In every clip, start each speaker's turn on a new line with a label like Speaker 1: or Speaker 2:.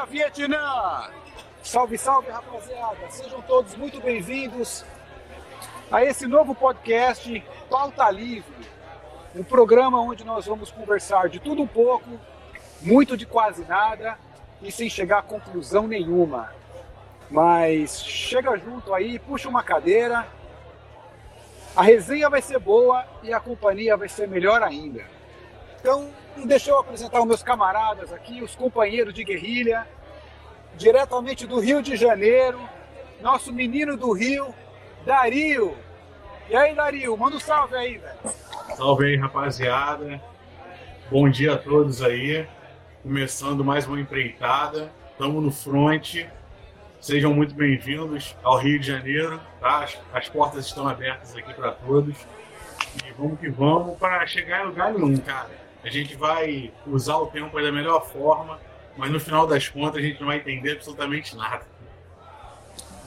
Speaker 1: dia, Vietnã! Salve, salve, rapaziada! Sejam todos muito bem-vindos a esse novo podcast Pauta Livre, um programa onde nós vamos conversar de tudo um pouco, muito de quase nada e sem chegar a conclusão nenhuma. Mas chega junto aí, puxa uma cadeira. A resenha vai ser boa e a companhia vai ser melhor ainda. Então, deixa eu apresentar os meus camaradas aqui, os companheiros de guerrilha, diretamente do Rio de Janeiro, nosso menino do Rio, Dario. E aí, Dario, manda um salve aí, velho.
Speaker 2: Salve aí, rapaziada. Bom dia a todos aí. Começando mais uma empreitada. Estamos no front. Sejam muito bem-vindos ao Rio de Janeiro. Tá? As, as portas estão abertas aqui para todos. E vamos que vamos para chegar em lugar nenhum, cara. A gente vai usar o tempo da melhor forma, mas no final das contas a gente não vai entender absolutamente nada.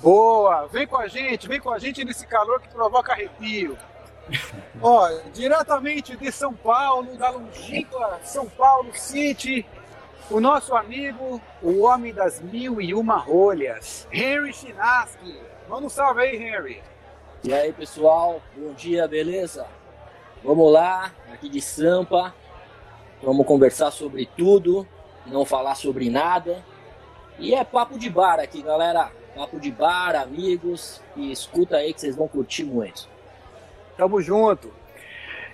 Speaker 1: Boa! Vem com a gente, vem com a gente nesse calor que provoca arrepio. Ó, diretamente de São Paulo, da longínqua São Paulo City, o nosso amigo, o homem das mil e uma rolhas, Henry Chinaski. Manda um salve aí, Henry.
Speaker 3: E aí, pessoal, bom dia, beleza? Vamos lá, aqui de Sampa, vamos conversar sobre tudo, não falar sobre nada. E é papo de bar aqui, galera. Papo de bar, amigos, e escuta aí que vocês vão curtir muito.
Speaker 1: Tamo junto.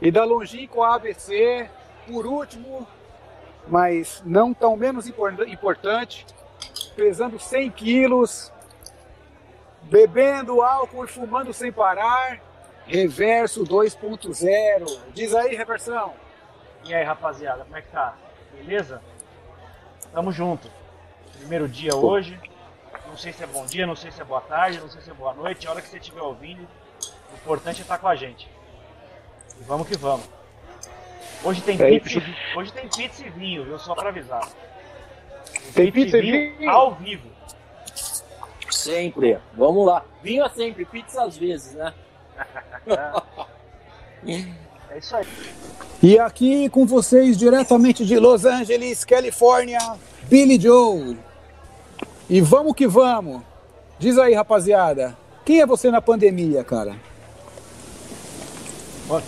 Speaker 1: E da longínqua ABC, por último, mas não tão menos importante, pesando 100 quilos, bebendo álcool e fumando sem parar, Reverso 2.0. Diz aí, Reversão.
Speaker 4: E aí, rapaziada, como é que tá? Beleza? Tamo junto. Primeiro dia hoje. Não sei se é bom dia, não sei se é boa tarde, não sei se é boa noite. A hora que você estiver ouvindo, o importante é estar com a gente. E vamos que vamos. Hoje tem, é pizza, hoje tem pizza e vinho, viu? Só pra avisar.
Speaker 1: Tem, pizza e vinho, vinho
Speaker 4: ao vivo.
Speaker 3: Sempre. Vamos lá. Vinho é sempre, pizza às vezes, né?
Speaker 4: é isso aí.
Speaker 1: E aqui com vocês, diretamente de Los Angeles, Califórnia, Billy Joe. E vamos que vamos. Diz aí, rapaziada. Quem é você na pandemia, cara?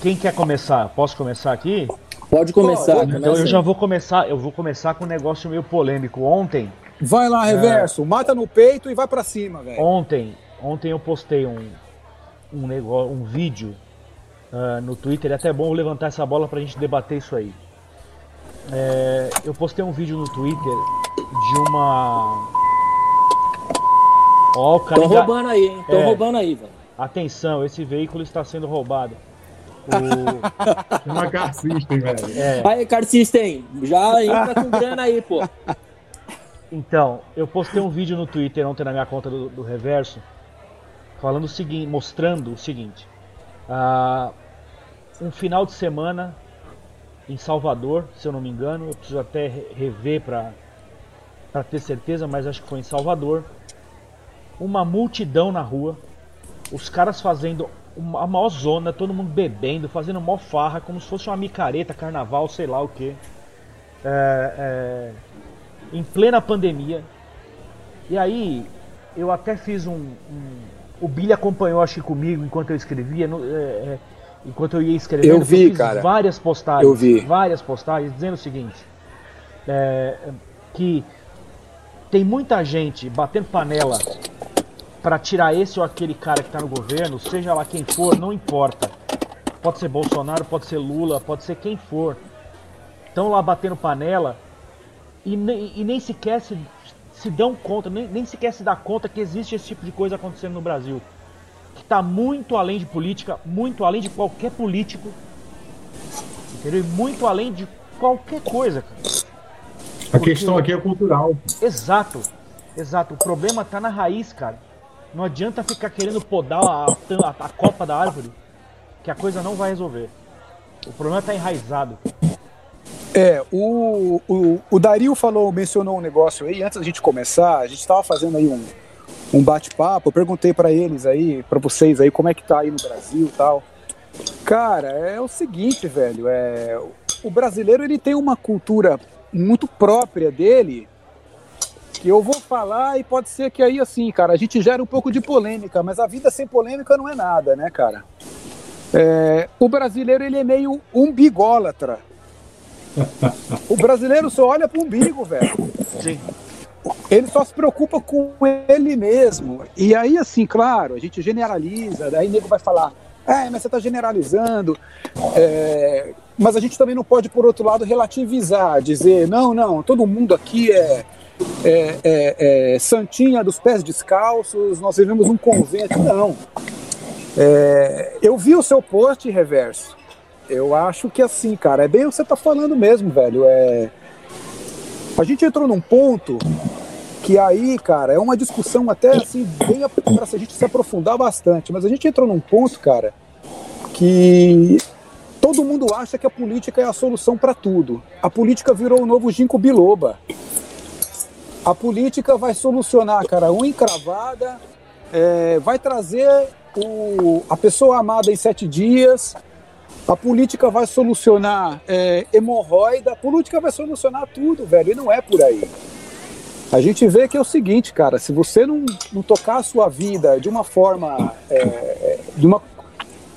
Speaker 4: Quem quer começar? Posso começar aqui?
Speaker 3: Pode começar.
Speaker 4: Pode, então eu já vou começar. Eu vou começar com um negócio meio polêmico. Ontem.
Speaker 1: Vai lá, reverso. É... Mata no peito e vai para cima, velho.
Speaker 4: Ontem, ontem eu postei um um negócio, um vídeo uh, no Twitter. É até bom levantar essa bola pra gente debater isso aí. É, eu postei um vídeo no Twitter de uma.
Speaker 3: Ó, oh, cara. Tô roubando aí, hein? Tô é, roubando aí, velho.
Speaker 4: Atenção, esse veículo está sendo roubado.
Speaker 2: O... Uma Car System, velho.
Speaker 3: É. Aí, Car System, já entra com grana aí, pô.
Speaker 4: Então, eu postei um vídeo no Twitter ontem na minha conta do, do Reverso, falando o seguinte, mostrando o seguinte: uh, um final de semana em Salvador, se eu não me engano, eu preciso até rever para ter certeza, mas acho que foi em Salvador. Uma multidão na rua, os caras fazendo uma, a maior zona, todo mundo bebendo, fazendo mó farra, como se fosse uma micareta, carnaval, sei lá o que. É, é, em plena pandemia. E aí, eu até fiz um, um o Billy acompanhou, acho que comigo, enquanto eu escrevia. No, é, é, enquanto eu ia escrevendo,
Speaker 1: eu vi, eu cara.
Speaker 4: várias postagens.
Speaker 1: Eu vi.
Speaker 4: Várias postagens dizendo o seguinte: é, que tem muita gente batendo panela para tirar esse ou aquele cara que está no governo, seja lá quem for, não importa. Pode ser Bolsonaro, pode ser Lula, pode ser quem for. Estão lá batendo panela e, e nem sequer se se dão conta, nem, nem sequer se dá conta que existe esse tipo de coisa acontecendo no Brasil. Está muito além de política, muito além de qualquer político. Entendeu? E muito além de qualquer coisa, cara.
Speaker 2: A Porque... questão aqui é cultural.
Speaker 4: Exato, exato. O problema está na raiz, cara. Não adianta ficar querendo podar a, a, a copa da árvore, que a coisa não vai resolver. O problema está enraizado.
Speaker 1: É, o, o, o Dario falou, mencionou um negócio aí, antes da gente começar, a gente estava fazendo aí um, um bate-papo, eu perguntei para eles aí, para vocês aí, como é que tá aí no Brasil e tal. Cara, é o seguinte, velho, é, o brasileiro ele tem uma cultura muito própria dele seguinte, eu vou falar e pode ser que aí, assim, cara, a gente gera um pouco de polêmica, mas a vida sem polêmica não é nada, né, cara? É, o brasileiro, ele é meio umbigólatra. o brasileiro só olha pro umbigo, velho. Sim. Ele só se preocupa com ele mesmo. E aí, assim, claro, a gente generaliza, daí o nego vai falar, é, mas você está generalizando. É, mas a gente também não pode, por outro lado, relativizar, dizer, não, não, todo mundo aqui é, é, é, é santinha dos pés descalços, nós vivemos um convento. Não. É, eu vi o seu post reverso. Eu acho que assim, cara, é bem o que você está falando mesmo, velho. É, a gente entrou num ponto que aí, cara, é uma discussão até assim, bem para a gente se aprofundar bastante, mas a gente entrou num ponto, cara, que todo mundo acha que a política é a solução para tudo. A política virou o novo ginkgo biloba. A política vai solucionar, cara, uma encravada, é, vai trazer o, a pessoa amada em sete dias, a política vai solucionar é, hemorroida, a política vai solucionar tudo, velho, e não é por aí a gente vê que é o seguinte, cara, se você não, não tocar a sua vida de uma forma, é, de uma,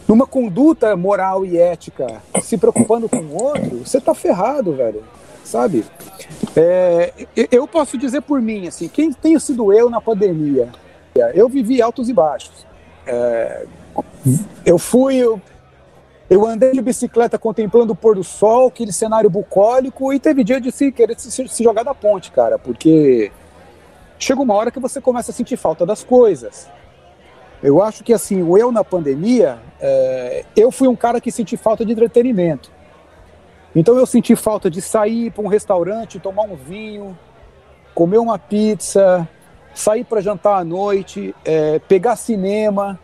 Speaker 1: numa conduta moral e ética, se preocupando com o outro, você tá ferrado, velho, sabe? É, eu posso dizer por mim, assim, quem tenha sido eu na pandemia, eu vivi altos e baixos. É, eu fui, eu, eu andei de bicicleta contemplando o pôr do sol, aquele cenário bucólico, e teve dia de se querer se, se jogar da ponte, cara, porque chega uma hora que você começa a sentir falta das coisas. Eu acho que assim, o eu na pandemia, é, eu fui um cara que senti falta de entretenimento. Então eu senti falta de sair para um restaurante, tomar um vinho, comer uma pizza, sair para jantar à noite, é, pegar cinema.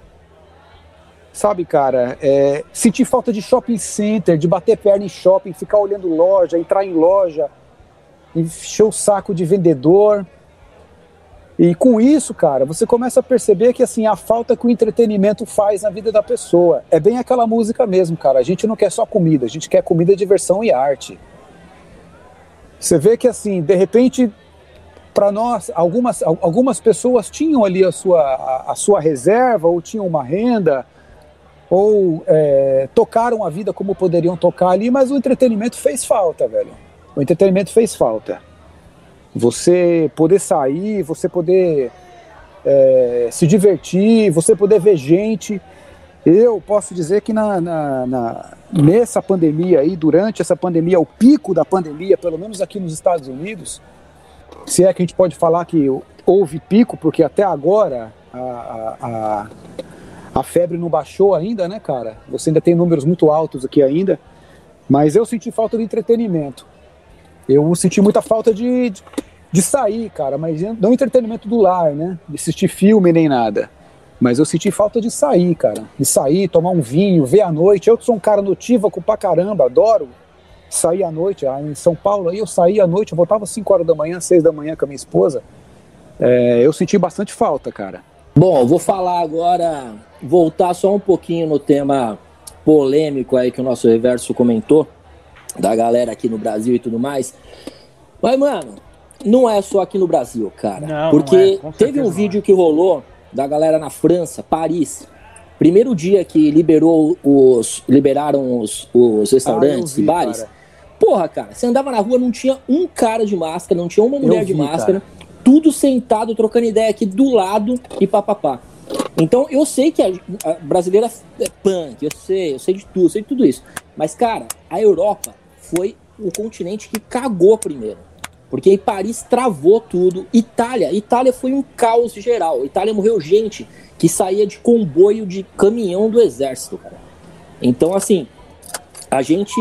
Speaker 1: Sabe, cara, é, sentir falta de shopping center, de bater perna em shopping, ficar olhando loja, entrar em loja, encher o saco de vendedor. E com isso, cara, você começa a perceber que assim a falta que o entretenimento faz na vida da pessoa é bem aquela música mesmo, cara. A gente não quer só comida, a gente quer comida, diversão e arte. Você vê que assim, de repente, para nós, algumas, algumas pessoas tinham ali a sua, a, a sua reserva ou tinham uma renda ou é, tocaram a vida como poderiam tocar ali, mas o entretenimento fez falta, velho. O entretenimento fez falta. Você poder sair, você poder é, se divertir, você poder ver gente. Eu posso dizer que na, na, na, nessa pandemia aí, durante essa pandemia, o pico da pandemia, pelo menos aqui nos Estados Unidos, se é que a gente pode falar que houve pico, porque até agora a, a, a a febre não baixou ainda, né, cara? Você ainda tem números muito altos aqui ainda. Mas eu senti falta de entretenimento. Eu senti muita falta de, de, de sair, cara, mas não entretenimento do lar, né? De assistir filme nem nada. Mas eu senti falta de sair, cara. De sair, tomar um vinho, ver a noite. Eu sou um cara notívaco pra caramba, adoro sair à noite. Ah, em São Paulo, aí eu saía à noite, eu voltava às 5 horas da manhã, 6 da manhã com a minha esposa. É, eu senti bastante falta, cara.
Speaker 3: Bom, vou falar agora, voltar só um pouquinho no tema polêmico aí que o nosso reverso comentou, da galera aqui no Brasil e tudo mais. Mas, mano, não é só aqui no Brasil, cara. Não, porque não é, teve um vídeo que rolou da galera na França, Paris. Primeiro dia que liberou os. liberaram os, os restaurantes ah, vi, e bares. Cara. Porra, cara, você andava na rua, não tinha um cara de máscara, não tinha uma mulher vi, de máscara. Cara tudo sentado, trocando ideia aqui do lado e papapá. Então eu sei que a, a, brasileira é punk, eu sei, eu sei de tudo, eu sei de tudo isso. Mas, cara, a Europa foi o continente que cagou primeiro. Porque Paris travou tudo. Itália, Itália foi um caos geral. Itália morreu gente que saía de comboio de caminhão do exército, cara. Então, assim, a gente,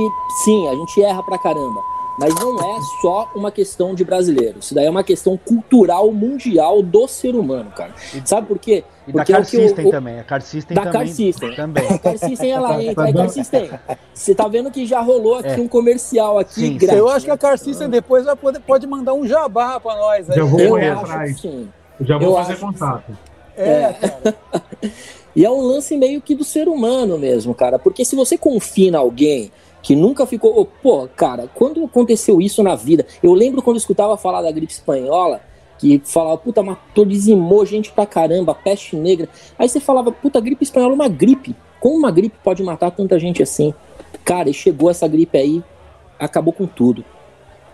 Speaker 3: sim, a gente erra pra caramba. Mas não é só uma questão de brasileiro. Isso daí é uma questão cultural mundial do ser humano, cara. Sabe por quê?
Speaker 4: E Porque da Car System o, também. A Car System
Speaker 3: da também. Car System. também. A Car System, ela entra. A Car System. Você tá vendo que já rolou aqui é. um comercial aqui sim,
Speaker 1: grátis. Eu acho que a Car System depois vai poder, pode mandar um jabá pra nós. Aí.
Speaker 2: Já vou correr atrás. Já vou eu fazer contato.
Speaker 3: É, é. cara. e é um lance meio que do ser humano mesmo, cara. Porque se você confina alguém que nunca ficou. Oh, pô, cara, quando aconteceu isso na vida? Eu lembro quando eu escutava falar da gripe espanhola, que falava, puta, matou, dizimou gente pra caramba, peste negra. Aí você falava, puta, gripe espanhola é uma gripe. Como uma gripe pode matar tanta gente assim? Cara, e chegou essa gripe aí, acabou com tudo.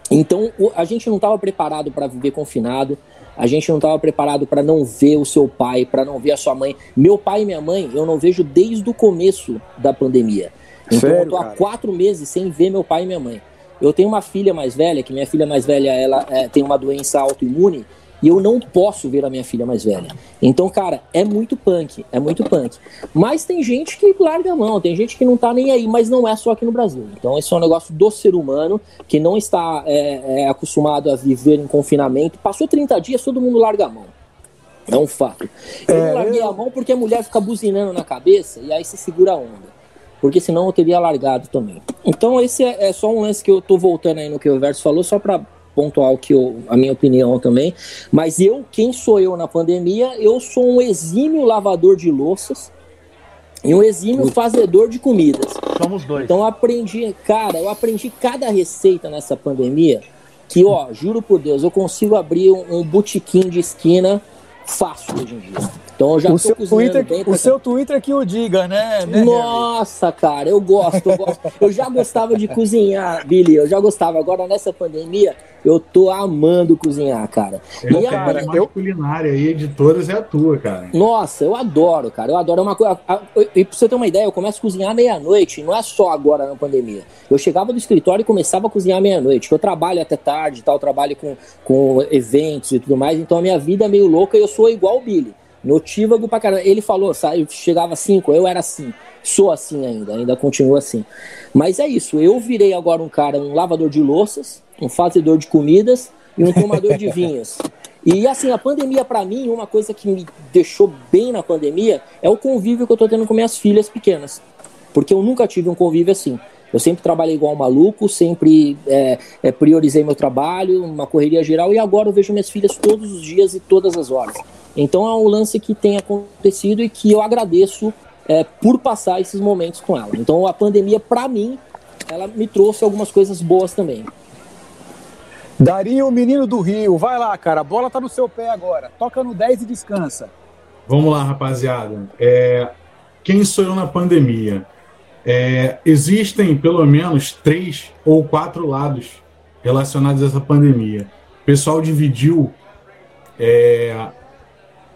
Speaker 3: Então a gente não estava preparado para viver confinado, a gente não estava preparado para não ver o seu pai, para não ver a sua mãe. Meu pai e minha mãe eu não vejo desde o começo da pandemia. Então Sério, eu tô há quatro meses sem ver meu pai e minha mãe. Eu tenho uma filha mais velha, que minha filha mais velha ela é, tem uma doença autoimune e eu não posso ver a minha filha mais velha. Então, cara, é muito punk, é muito punk. Mas tem gente que larga a mão, tem gente que não tá nem aí, mas não é só aqui no Brasil. Então, esse é um negócio do ser humano que não está é, é, acostumado a viver em confinamento. Passou 30 dias, todo mundo larga a mão. É um fato. Eu é, não larguei eu... a mão porque a mulher fica buzinando na cabeça e aí se segura a onda porque senão eu teria largado também. Então esse é, é, só um lance que eu tô voltando aí no que o Verso falou, só para pontual que eu, a minha opinião também. Mas eu, quem sou eu na pandemia? Eu sou um exímio lavador de louças e um exímio fazedor de comidas.
Speaker 4: Somos dois.
Speaker 3: Então eu aprendi, cara, eu aprendi cada receita nessa pandemia que, ó, juro por Deus, eu consigo abrir um, um botequim de esquina fácil hoje em dia. Então eu já o seu
Speaker 1: Twitter, O seu Twitter que o diga, né?
Speaker 3: né Nossa, cara, eu gosto, eu gosto. eu já gostava de cozinhar, Billy, eu já gostava. Agora nessa pandemia, eu tô amando cozinhar, cara.
Speaker 2: É, e cara, a, eu... culinária aí de todas é a tua, cara.
Speaker 3: Nossa, eu adoro, cara. Eu adoro é uma coisa. E pra você ter uma ideia, eu começo a cozinhar meia-noite, não é só agora na pandemia. Eu chegava do escritório e começava a cozinhar meia-noite. Eu trabalho até tarde, tal, trabalho com, com eventos e tudo mais, então a minha vida é meio louca e eu sou igual o Billy. Notívago pra caramba. Ele falou, sabe, chegava cinco, eu era assim. Sou assim ainda, ainda continuo assim. Mas é isso, eu virei agora um cara, um lavador de louças, um fazedor de comidas e um tomador de vinhos. E assim, a pandemia para mim, uma coisa que me deixou bem na pandemia é o convívio que eu tô tendo com minhas filhas pequenas. Porque eu nunca tive um convívio assim. Eu sempre trabalhei igual um maluco, sempre é, é, priorizei meu trabalho, uma correria geral, e agora eu vejo minhas filhas todos os dias e todas as horas. Então é um lance que tem acontecido e que eu agradeço é, por passar esses momentos com ela. Então a pandemia, para mim, ela me trouxe algumas coisas boas também.
Speaker 1: Darinho, menino do Rio, vai lá, cara, a bola tá no seu pé agora. Toca no 10 e descansa.
Speaker 2: Vamos lá, rapaziada. É, quem sou eu na pandemia? É, existem pelo menos três ou quatro lados relacionados a essa pandemia. O pessoal dividiu é,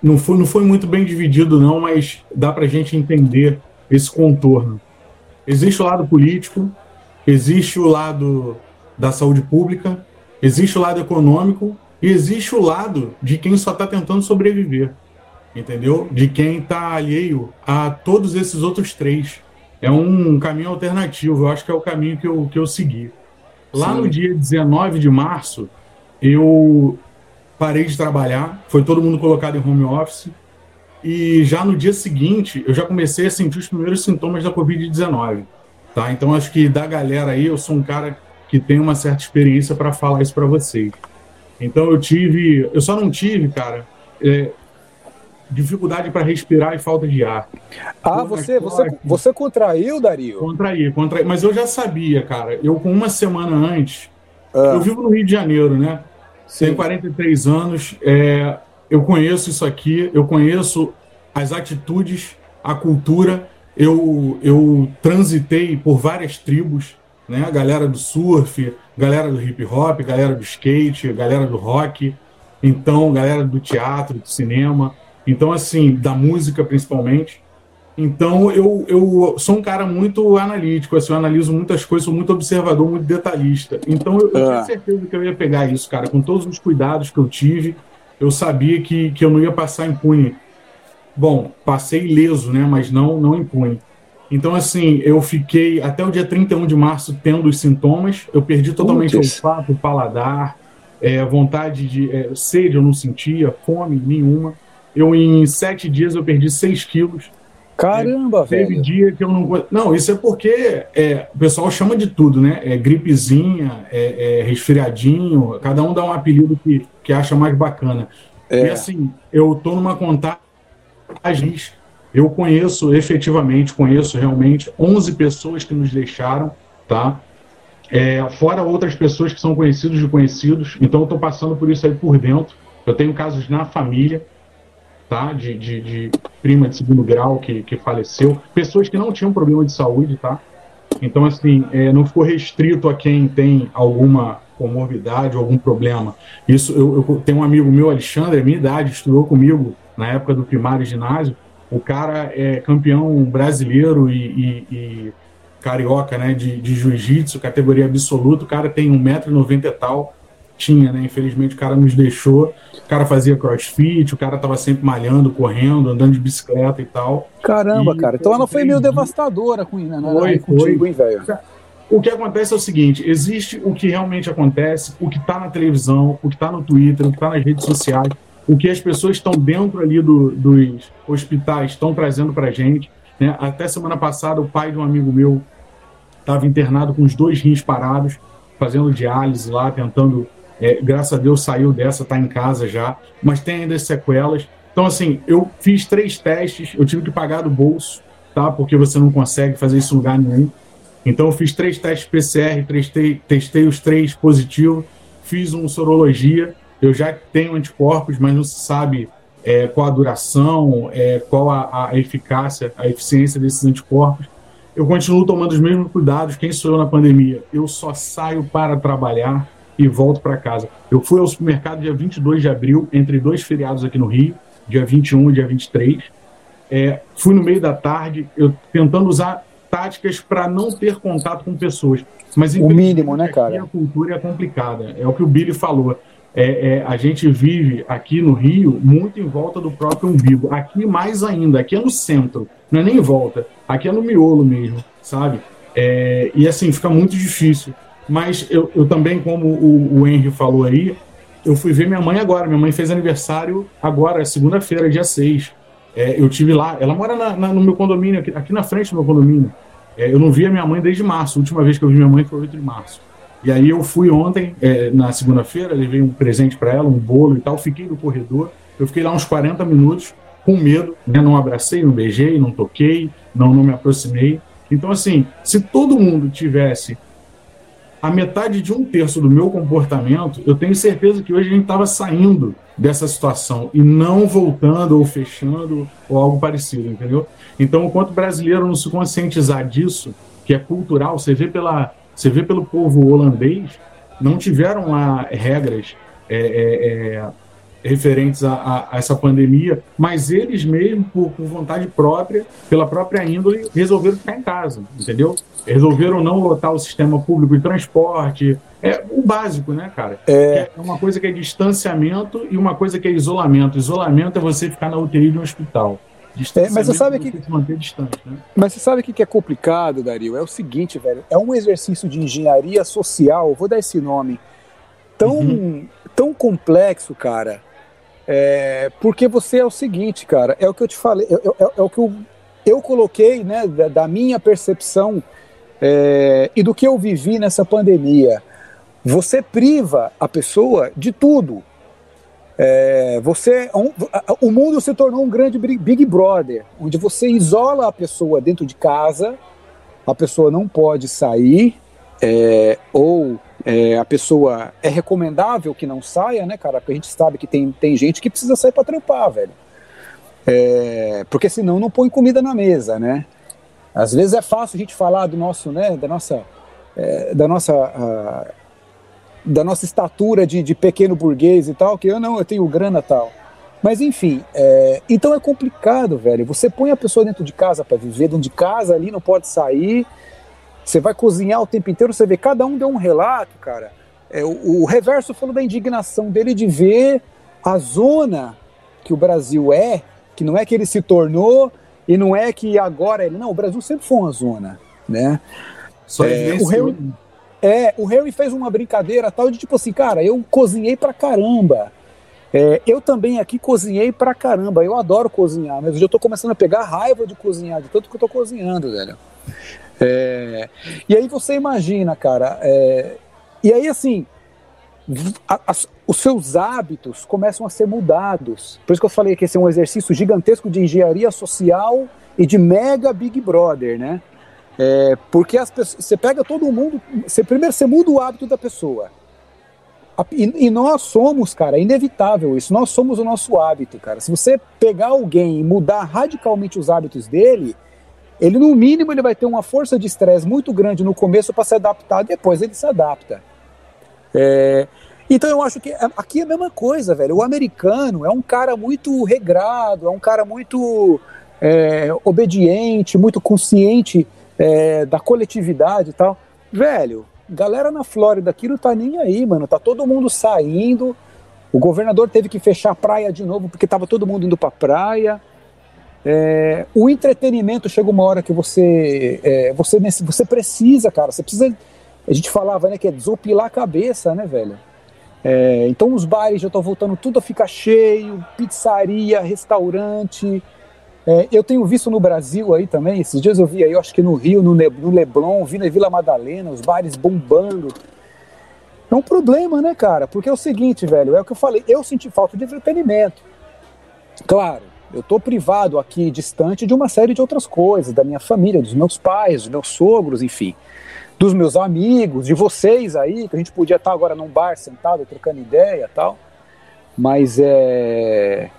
Speaker 2: não foi, não foi muito bem dividido, não, mas dá para a gente entender esse contorno. Existe o lado político, existe o lado da saúde pública, existe o lado econômico e existe o lado de quem só está tentando sobreviver, entendeu? De quem está alheio a todos esses outros três. É um caminho alternativo, eu acho que é o caminho que eu, que eu segui. Lá Sim. no dia 19 de março, eu parei de trabalhar, foi todo mundo colocado em home office. E já no dia seguinte, eu já comecei a sentir os primeiros sintomas da Covid-19. Tá? Então, acho que da galera aí, eu sou um cara que tem uma certa experiência para falar isso para vocês. Então, eu tive. Eu só não tive, cara, é, dificuldade para respirar e falta de ar.
Speaker 1: Ah, você, você, você contraiu, Dario?
Speaker 2: Contraí, contraí. Mas eu já sabia, cara. Eu, com uma semana antes, ah. eu vivo no Rio de Janeiro, né? Sim. Tenho 43 anos, é, eu conheço isso aqui, eu conheço as atitudes, a cultura. Eu, eu transitei por várias tribos, né? A galera do surf, galera do hip hop, galera do skate, galera do rock, então galera do teatro, do cinema, então assim da música principalmente. Então eu, eu sou um cara muito analítico, assim, eu analiso muitas coisas, sou muito observador, muito detalhista. Então eu, eu tinha ah. certeza que eu ia pegar isso, cara, com todos os cuidados que eu tive, eu sabia que, que eu não ia passar impune. Bom, passei ileso, né, mas não, não impune. Então, assim, eu fiquei até o dia 31 de março tendo os sintomas, eu perdi totalmente o olfato, o paladar, é, vontade de é, sede eu não sentia, fome nenhuma. Eu, em sete dias, eu perdi 6 quilos
Speaker 1: Caramba,
Speaker 2: Teve
Speaker 1: velho.
Speaker 2: Teve dia que eu não. Não, isso é porque é, o pessoal chama de tudo, né? É gripezinha, é, é resfriadinho, cada um dá um apelido que, que acha mais bacana. É. E assim, eu tô numa contagem. Eu conheço efetivamente, conheço realmente 11 pessoas que nos deixaram, tá? É, fora outras pessoas que são conhecidos de conhecidos, então eu tô passando por isso aí por dentro. Eu tenho casos na família, tá? De, de, de prima de segundo grau que, que faleceu. Pessoas que não tinham problema de saúde, tá? Então, assim, é, não ficou restrito a quem tem alguma comorbidade ou algum problema. Isso, eu, eu tenho um amigo meu, Alexandre, minha idade, estudou comigo na época do primário e ginásio. O cara é campeão brasileiro e, e, e carioca, né, de, de jiu-jitsu, categoria absoluta. O cara tem 1,90m e tal. Tinha, né? Infelizmente o cara nos deixou. O cara fazia crossfit, o cara tava sempre malhando, correndo, andando de bicicleta e tal.
Speaker 1: Caramba, e, cara. Então ela foi meio devastadora com, né, foi, contigo, hein, velho?
Speaker 2: O que acontece é o seguinte: existe o que realmente acontece, o que está na televisão, o que está no Twitter, o que está nas redes sociais, o que as pessoas estão dentro ali do, dos hospitais estão trazendo para gente. Né? Até semana passada, o pai de um amigo meu estava internado com os dois rins parados, fazendo diálise lá, tentando. É, graças a Deus saiu dessa, está em casa já, mas tem ainda sequelas. Então, assim, eu fiz três testes, eu tive que pagar do bolso, tá? Porque você não consegue fazer isso em lugar nenhum. Então, eu fiz três testes PCR, testei, testei os três positivos, fiz uma sorologia. Eu já tenho anticorpos, mas não se sabe é, qual a duração, é, qual a, a, eficácia, a eficiência desses anticorpos. Eu continuo tomando os mesmos cuidados. Quem sou eu na pandemia? Eu só saio para trabalhar e volto para casa. Eu fui ao supermercado dia 22 de abril, entre dois feriados aqui no Rio, dia 21 e dia 23. É, fui no meio da tarde, eu tentando usar táticas para não ter contato com pessoas. Mas
Speaker 1: o mínimo, né, cara?
Speaker 2: A cultura é complicada. É o que o Billy falou. É, é, a gente vive aqui no Rio muito em volta do próprio umbigo. Aqui mais ainda, aqui é no centro, não é nem em volta, aqui é no miolo mesmo, sabe? É, e assim, fica muito difícil. Mas eu, eu também, como o, o Henry falou aí, eu fui ver minha mãe agora. Minha mãe fez aniversário agora, segunda-feira, dia 6. É, eu tive lá, ela mora na, na, no meu condomínio, aqui, aqui, na frente do meu condomínio. É, eu não vi a minha mãe desde março. A última vez que eu vi minha mãe foi 8 de março. E aí eu fui ontem, é, na segunda-feira, levei um presente para ela, um bolo e tal, fiquei no corredor. Eu fiquei lá uns 40 minutos com medo, né? não abracei, não beijei, não toquei, não, não me aproximei. Então, assim, se todo mundo tivesse a metade de um terço do meu comportamento, eu tenho certeza que hoje a gente estava saindo dessa situação e não voltando ou fechando ou algo parecido, entendeu? Então, enquanto brasileiro não se conscientizar disso, que é cultural, você vê pela você vê pelo povo holandês, não tiveram lá regras é, é, é referentes a, a, a, essa pandemia, mas eles mesmo, por, por, vontade própria, pela própria índole, resolveram ficar em casa, entendeu? Resolveram não lotar o sistema público de transporte. É o básico, né, cara? É... é uma coisa que é distanciamento e uma coisa que é isolamento. Isolamento é você ficar na UTI de um hospital.
Speaker 1: É, mas você sabe que se manter distante, né? Mas você sabe o que é complicado, Dario? É o seguinte, velho. É um exercício de engenharia social. Vou dar esse nome tão uhum. tão complexo, cara é, porque você é o seguinte, cara, é o que eu te falei, é, é, é o que eu, eu coloquei, né, da, da minha percepção é, e do que eu vivi nessa pandemia. Você priva a pessoa de tudo. É, você, um, o mundo se tornou um grande Big Brother, onde você isola a pessoa dentro de casa, a pessoa não pode sair, é, ou é, a pessoa é recomendável que não saia, né, cara? Porque a gente sabe que tem, tem gente que precisa sair para trampar, velho. É, porque senão não põe comida na mesa, né? Às vezes é fácil a gente falar do nosso, né, da nossa, é, da nossa, a, da nossa estatura de, de, pequeno burguês e tal, que eu não, eu tenho grana tal. Mas enfim, é, então é complicado, velho. Você põe a pessoa dentro de casa para viver, dentro de casa ali, não pode sair. Você vai cozinhar o tempo inteiro, você vê, cada um deu um relato, cara. É, o, o reverso falou da indignação dele de ver a zona que o Brasil é, que não é que ele se tornou e não é que agora ele. Não, o Brasil sempre foi uma zona, né? Só é, o Harry, é, o Harry fez uma brincadeira tal de tipo assim, cara, eu cozinhei pra caramba. É, eu também aqui cozinhei pra caramba. Eu adoro cozinhar, mas eu tô começando a pegar raiva de cozinhar, de tanto que eu tô cozinhando, velho. É, e aí você imagina, cara, é, e aí assim, a, a, os seus hábitos começam a ser mudados. Por isso que eu falei que esse é um exercício gigantesco de engenharia social e de mega Big Brother, né? É, porque as pessoas, você pega todo mundo, você, primeiro você muda o hábito da pessoa. e, e, nós somos, cara, é inevitável isso. Nós somos o nosso hábito, cara. Se você pegar alguém e mudar radicalmente os hábitos dele, ele no mínimo ele vai ter uma força de estresse muito grande no começo para se adaptar, depois ele se adapta. É, então eu acho que aqui é a mesma coisa, velho. O americano é um cara muito regrado, é um cara muito é, obediente, muito consciente é, da coletividade e tal. Velho, galera na Flórida aqui não tá nem aí, mano. Tá todo mundo saindo. O governador teve que fechar a praia de novo porque tava todo mundo indo pra praia. É, o entretenimento chega uma hora que você, é, você você precisa, cara. Você precisa. A gente falava, né, que é desopilar a cabeça, né, velho? É, então os bares já estão voltando tudo a ficar cheio, pizzaria, restaurante. É, eu tenho visto no Brasil aí também, esses dias eu vi aí, eu acho que no Rio, no, no Leblon, vi na Vila Madalena, os bares bombando. É um problema, né, cara? Porque é o seguinte, velho, é o que eu falei, eu senti falta de entretenimento. Claro, eu tô privado aqui, distante de uma série de outras coisas, da minha família, dos meus pais, dos meus sogros, enfim, dos meus amigos, de vocês aí, que a gente podia estar agora num bar sentado, trocando ideia tal. Mas é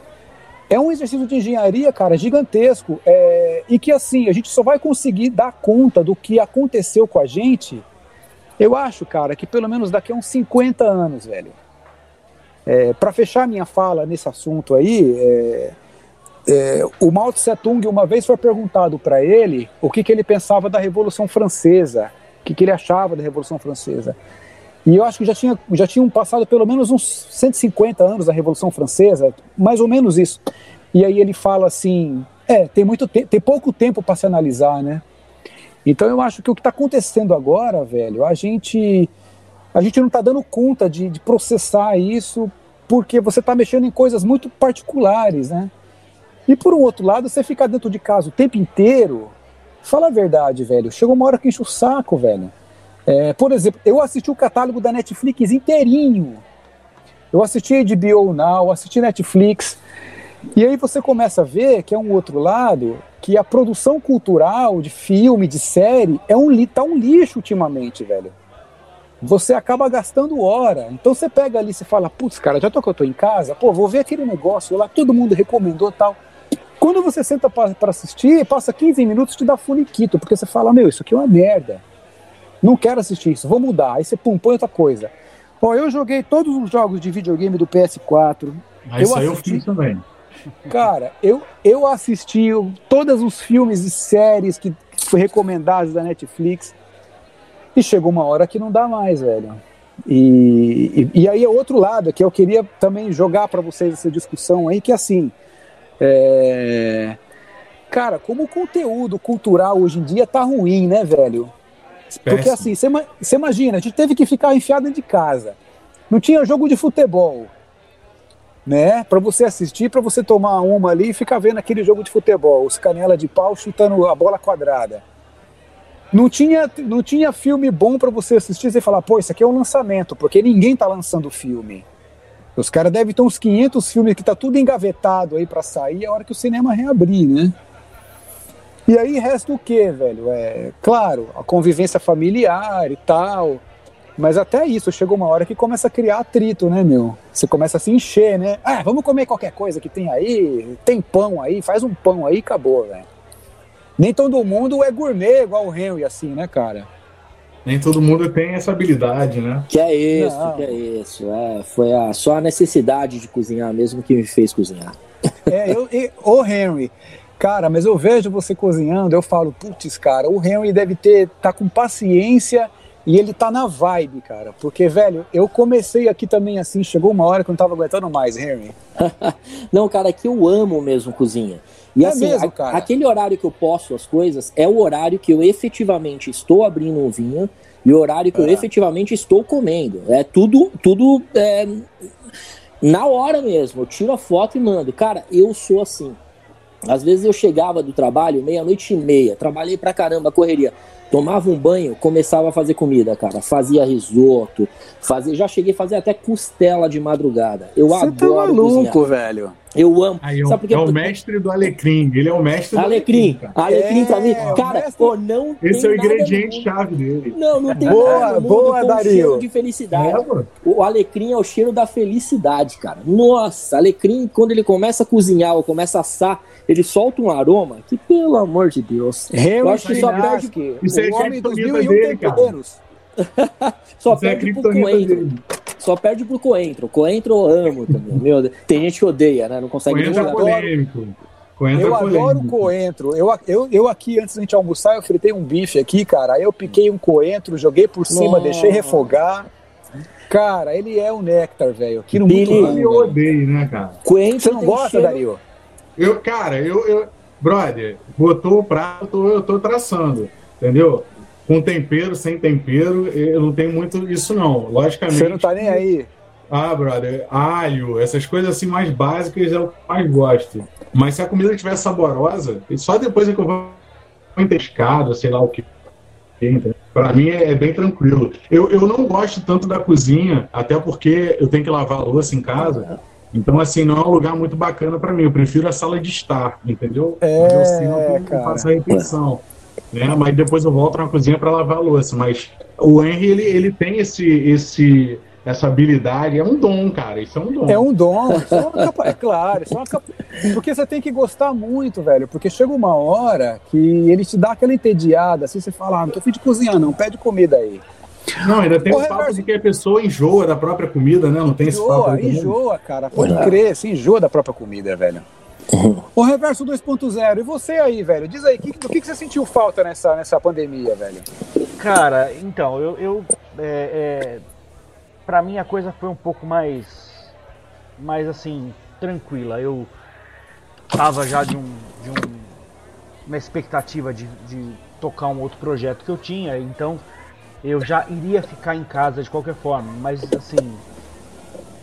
Speaker 1: é um exercício de engenharia, cara, gigantesco. É, e que, assim, a gente só vai conseguir dar conta do que aconteceu com a gente, eu acho, cara, que pelo menos daqui a uns 50 anos, velho. É, Para fechar minha fala nesse assunto aí, é, é, o Mao Tse Tung uma vez foi perguntado para ele o que, que ele pensava da Revolução Francesa, o que, que ele achava da Revolução Francesa. E eu acho que já, tinha, já tinham passado pelo menos uns 150 anos da Revolução Francesa, mais ou menos isso. E aí ele fala assim: é, tem, muito te tem pouco tempo para se analisar, né? Então eu acho que o que está acontecendo agora, velho, a gente, a gente não está dando conta de, de processar isso porque você está mexendo em coisas muito particulares, né? E por um outro lado, você ficar dentro de casa o tempo inteiro, fala a verdade, velho. Chegou uma hora que enche o saco, velho. É, por exemplo, eu assisti o catálogo da Netflix inteirinho. Eu assisti HBO Now, assisti Netflix. E aí você começa a ver que é um outro lado, que a produção cultural de filme, de série, é um, tá um lixo ultimamente, velho. Você acaba gastando hora. Então você pega ali e fala, putz, cara, já tô que eu tô em casa, pô, vou ver aquele negócio lá, todo mundo recomendou tal. Quando você senta para assistir, passa 15 minutos te dá funiquito, porque você fala, meu, isso aqui é uma merda. Não quero assistir isso, vou mudar. Aí você pum, põe outra coisa. Ó, eu joguei todos os jogos de videogame do PS4.
Speaker 2: Mas isso aí eu fiz também.
Speaker 1: Cara, eu, eu assisti todos os filmes e séries que foi recomendados da Netflix. E chegou uma hora que não dá mais, velho. E, e, e aí é outro lado que eu queria também jogar para vocês essa discussão aí, que é assim. É... Cara, como o conteúdo cultural hoje em dia tá ruim, né, velho? Porque assim, você imagina, a gente teve que ficar enfiado dentro de casa. Não tinha jogo de futebol, né? Para você assistir, para você tomar uma ali e ficar vendo aquele jogo de futebol, os canela de pau chutando a bola quadrada. Não tinha, não tinha filme bom para você assistir e falar, pô, isso aqui é um lançamento, porque ninguém tá lançando filme. Os caras devem ter uns 500 filmes que tá tudo engavetado aí para sair a hora que o cinema reabrir, né? E aí resta o que, velho? É, claro, a convivência familiar e tal. Mas até isso, chegou uma hora que começa a criar atrito, né, meu? Você começa a se encher, né? Ah, vamos comer qualquer coisa que tem aí, tem pão aí, faz um pão aí e acabou, velho. Nem todo mundo é gourmet igual o Henry, assim, né, cara?
Speaker 2: Nem todo mundo tem essa habilidade, né?
Speaker 3: Que é isso, Não. que é isso. É, foi a, só a necessidade de cozinhar mesmo que me fez cozinhar.
Speaker 1: É, eu, e, ô Henry, Cara, mas eu vejo você cozinhando, eu falo, putz, cara, o Henry deve ter, tá com paciência e ele tá na vibe, cara. Porque, velho, eu comecei aqui também assim, chegou uma hora que eu não tava aguentando mais, Henry.
Speaker 3: não, cara, é que eu amo mesmo cozinha. E é assim, mesmo, a, aquele horário que eu posto as coisas é o horário que eu efetivamente estou abrindo um vinho e o horário que é. eu efetivamente estou comendo. É tudo, tudo é, na hora mesmo. Eu tiro a foto e mando. Cara, eu sou assim. Às vezes eu chegava do trabalho meia-noite e meia, trabalhei pra caramba, correria. tomava um banho, começava a fazer comida, cara. Fazia risoto, fazia, já cheguei a fazer até costela de madrugada. Eu
Speaker 1: Você tá
Speaker 3: adoro
Speaker 1: maluco,
Speaker 3: cozinhar.
Speaker 1: velho.
Speaker 3: Eu amo.
Speaker 2: Aí, é o-
Speaker 3: Sabe por quê?
Speaker 2: é o mestre do alecrim. Ele é o mestre do
Speaker 3: Alecrim.
Speaker 2: cara.
Speaker 3: Alecrim pra mim.
Speaker 1: É, o
Speaker 3: Cara,
Speaker 1: mestre-
Speaker 3: pô, não
Speaker 2: Esse é o
Speaker 3: nada no
Speaker 2: ingrediente
Speaker 3: mundo-
Speaker 2: chave dele.
Speaker 3: Não, não tem
Speaker 1: Boa,
Speaker 3: nada no mundo
Speaker 1: boa,
Speaker 3: com
Speaker 1: Dario.
Speaker 3: cheiro de
Speaker 2: É,
Speaker 3: felicidade.
Speaker 2: pô.
Speaker 3: O alecrim é o cheiro da felicidade, cara. Nossa, alecrim, quando ele começa a cozinhar ou começa a assar, ele solta um aroma que, pelo amor de Deus, eu acho que só perde,
Speaker 1: Chinaski,
Speaker 2: Isso é
Speaker 1: o homem dos mil e um temperos.
Speaker 3: só
Speaker 2: Isso é
Speaker 3: perde pro
Speaker 2: criptonita
Speaker 3: coentro.
Speaker 2: dele.
Speaker 3: Só perde pro coentro. Coentro eu amo também. Meu Deus. Tem gente que odeia, né? Não consegue nem
Speaker 2: Coentro é polêmico. Coentro
Speaker 1: Eu
Speaker 2: é
Speaker 1: adoro coentro. Eu, eu, eu aqui, antes da gente almoçar, eu fritei um bife aqui, cara. Aí eu piquei um coentro, joguei por cima,
Speaker 3: Nossa.
Speaker 1: deixei refogar. Cara, ele é um néctar, velho. Aquilo muito
Speaker 3: Billy-
Speaker 1: bom,
Speaker 2: Ele eu odeio, né, cara?
Speaker 3: Coentro
Speaker 1: Você não gosta,
Speaker 3: cheiro...
Speaker 1: Dario?
Speaker 2: Eu, cara, eu, eu. Brother, botou o prato, eu tô traçando. Entendeu? Com tempero, sem tempero, eu não tenho muito isso, não. Logicamente.
Speaker 1: Você não tá nem aí.
Speaker 2: Ah, brother, alho, essas coisas assim mais básicas é o que eu mais gosto. Mas se a comida estiver saborosa, só depois é que eu vou entescado, sei lá o que. Pra mim é, é bem tranquilo. Eu, eu não gosto tanto da cozinha, até porque eu tenho que lavar a louça em casa. Então, assim, não é um lugar muito bacana pra mim. Eu prefiro a sala de estar, entendeu?
Speaker 1: É,
Speaker 2: eu sento e
Speaker 1: cara.
Speaker 2: faço a refeição. Né? Mas depois eu volto na cozinha para lavar a louça. Mas o Henry, ele, ele tem esse, esse, essa habilidade. É um dom, cara. Isso é um dom.
Speaker 1: É um dom, isso é, uma capa- é claro, isso é uma capa- porque você tem que gostar muito, velho, porque chega uma hora que ele te dá aquela entediada, assim, você fala, ah, não tô fim de cozinhar não, pede comida aí.
Speaker 2: Não, ainda tem o papo
Speaker 1: Reverso-
Speaker 2: de que a pessoa enjoa da própria comida, né? Não tem esse papo
Speaker 1: Enjoa,
Speaker 2: aí
Speaker 1: enjoa, cara, pode crer, se enjoa da própria comida, velho. O Reverso 2.0, e você aí, velho? Diz aí, que, do que, que você sentiu falta nessa, nessa pandemia, velho?
Speaker 4: Cara, então, eu. eu é, é, pra mim a coisa foi um pouco mais. Mais assim, tranquila. Eu tava já de, um, de um- uma expectativa de, de tocar um outro projeto que eu tinha, então eu já iria ficar em casa de qualquer forma. Mas assim,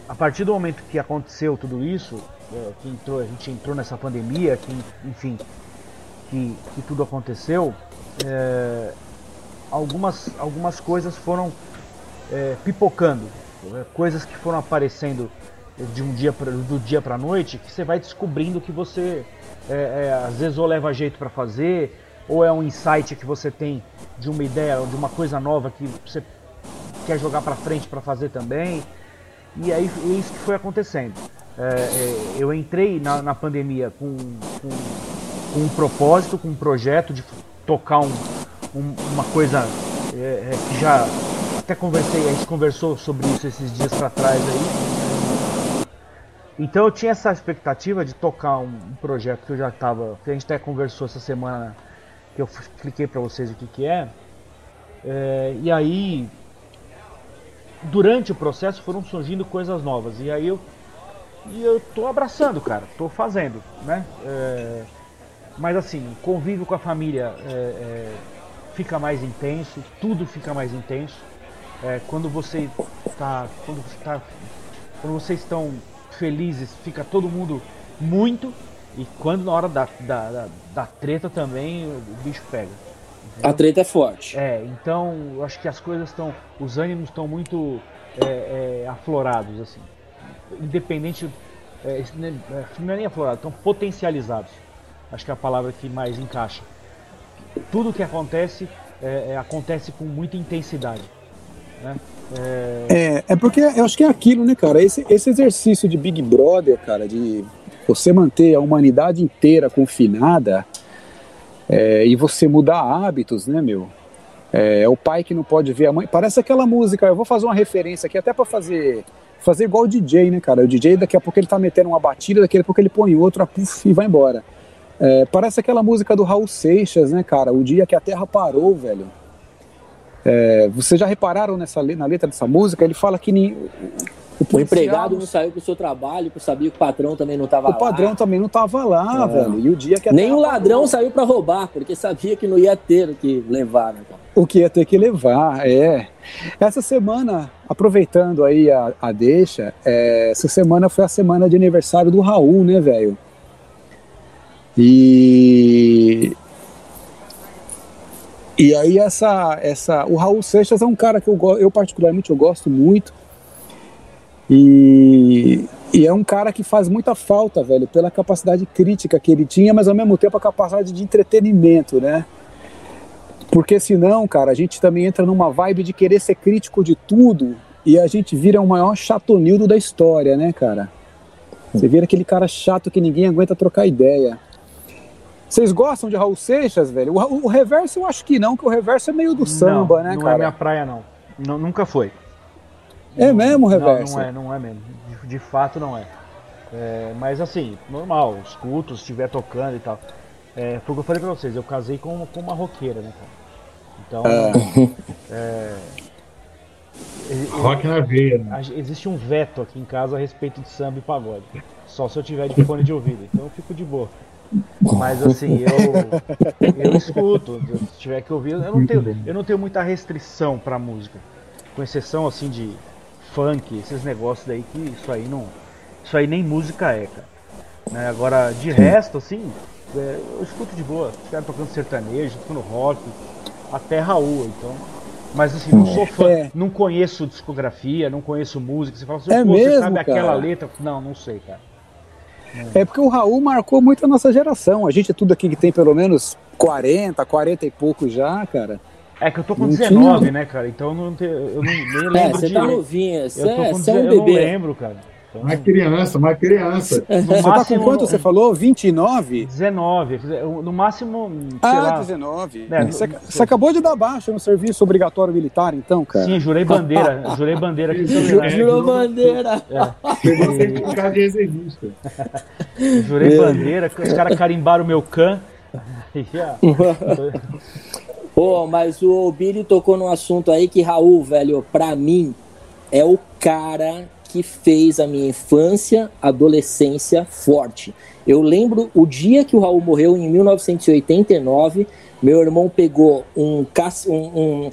Speaker 4: a partir do momento que aconteceu tudo isso, é, que entrou, a gente entrou nessa pandemia, que enfim, que, que tudo aconteceu, é, algumas, algumas coisas foram é, pipocando, é, coisas que foram aparecendo de um dia pra, do dia para noite, que você vai descobrindo que você é, é, às vezes ou leva jeito para fazer, ou é um insight que você tem de uma ideia, de uma coisa nova que você quer jogar para frente para fazer também. E aí é isso que foi acontecendo. É, é, eu entrei na, na pandemia com, com, com um propósito, com um projeto de tocar um, um- uma coisa é, é, que já até conversei, a gente conversou sobre isso esses dias para trás aí. Então eu tinha essa expectativa de tocar um, um projeto que eu já estava, que a gente até conversou essa semana, que eu expliquei para vocês o que que é. É, e aí durante o processo foram surgindo coisas novas e aí eu e eu tô abraçando, cara, tô fazendo, né? É, mas assim, convívio com a família é, é, fica mais intenso, tudo fica mais intenso. É, quando você tá, quando você tá, quando vocês estão felizes, fica todo mundo muito e quando na hora da, da, da, da treta também o bicho pega.
Speaker 3: A treta é forte.
Speaker 4: É, então eu acho que as coisas estão. Os ânimos estão muito é, é, aflorados, assim. Independente. É, não é- não é nem aflorados, estão potencializados. Acho que é a palavra que mais encaixa. Tudo que acontece é, é, acontece com muita intensidade. Né? É,
Speaker 1: É, é porque eu acho que é aquilo, né, cara? Esse, esse exercício de Big Brother, cara, de você manter a humanidade inteira confinada é, e você mudar hábitos, né, meu? É, é o pai que não pode ver a mãe. Parece aquela música, eu vou fazer uma referência aqui até pra fazer fazer igual o DJ, né, cara? O DJ daqui a pouco ele tá metendo uma batida, daqui a pouco ele põe outra, puf, e vai embora. É, parece aquela música do Raul Seixas, né, cara? O dia que a Terra parou, velho. É, vocês já repararam nessa, na letra dessa música? Ele fala que ni-
Speaker 3: O
Speaker 1: policial-
Speaker 3: empregado não saiu pro seu trabalho, porque sabia que o patrão também não estava
Speaker 1: o
Speaker 3: lá.
Speaker 1: padrão também não tava lá,
Speaker 3: É.
Speaker 1: velho. E o dia que
Speaker 3: Nem o ladrão
Speaker 1: parou,
Speaker 3: saiu para roubar, porque sabia que não ia ter o que levar, né, cara?
Speaker 1: o que ia ter que levar, é. Essa semana, aproveitando aí a, a deixa, é, essa semana foi a semana de aniversário do Raul, né, velho? E E aí essa, essa, o Raul Seixas é um cara que eu, eu particularmente eu gosto muito. E, e é um cara que faz muita falta, velho, pela capacidade crítica que ele tinha, mas ao mesmo tempo a capacidade de entretenimento, né? Porque senão, cara, a gente também entra numa vibe de querer ser crítico de tudo e a gente vira o maior chatonildo da história, né, cara? Você vira aquele cara chato que ninguém aguenta trocar ideia. Vocês gostam de Raul Seixas, velho? O, o, reverso eu acho que não, que o reverso é meio do samba,
Speaker 4: não,
Speaker 1: né,
Speaker 4: não
Speaker 1: cara?
Speaker 4: Não é minha praia, não. não nunca foi.
Speaker 1: É mesmo o reverso?
Speaker 4: Não, não é, não é mesmo. De, de fato não é. é. Mas assim, normal, escuto, se estiver tocando e tal. É, foi o que eu falei pra vocês, eu casei com, com uma roqueira, né, cara? Então. É. é
Speaker 2: Rock na veia, né?
Speaker 4: Existe um veto aqui em casa a respeito de samba e pagode. Só se eu tiver de fone de ouvido. Então eu fico de boa. Mas assim, eu, eu escuto. Se tiver que ouvir, eu não tenho, eu não tenho muita restrição pra música. Com exceção assim de funk, esses negócios daí que isso aí não. Isso aí nem música é, cara. Né? Agora, de resto, assim, é, eu escuto de boa. Os caras tocando sertanejo, tocando rock, até Raul, então. Mas assim, não sou fã, é. não conheço discografia, não conheço música. Você fala assim,
Speaker 1: é mesmo, você
Speaker 4: sabe
Speaker 1: cara?
Speaker 4: aquela letra? Não, não sei, cara.
Speaker 1: É porque o Raul marcou muito a nossa geração. A gente é tudo aqui que tem pelo menos 40, 40 e pouco já, cara.
Speaker 4: É que eu tô com não 19, tinha... né, cara? Então eu não, te, eu não nem é, lembro. É,
Speaker 3: você
Speaker 4: de...
Speaker 3: tá novinho, você,
Speaker 4: eu tô
Speaker 3: é,
Speaker 4: com
Speaker 3: é um
Speaker 4: eu
Speaker 3: bebê.
Speaker 4: não lembro, cara.
Speaker 2: Então... Uma criança, uma criança.
Speaker 1: No você máximo, tá com quanto você falou? 29?
Speaker 4: 19. No máximo.
Speaker 1: ah,
Speaker 4: lá,
Speaker 1: 19. É, você, você acabou de dar baixa no serviço obrigatório militar, então, cara?
Speaker 4: Sim, jurei bandeira. jurei bandeira aqui.
Speaker 3: Jurou, jurou bandeira.
Speaker 2: Pegou certificado de reservista.
Speaker 4: jurei bandeira, os caras carimbaram o meu can.
Speaker 3: Pô, mas o Billy tocou num assunto aí que Raul, velho, pra mim, é o cara que fez a minha infância, adolescência forte. Eu lembro o dia que o Raul morreu, em 1989, meu irmão pegou um, um, um,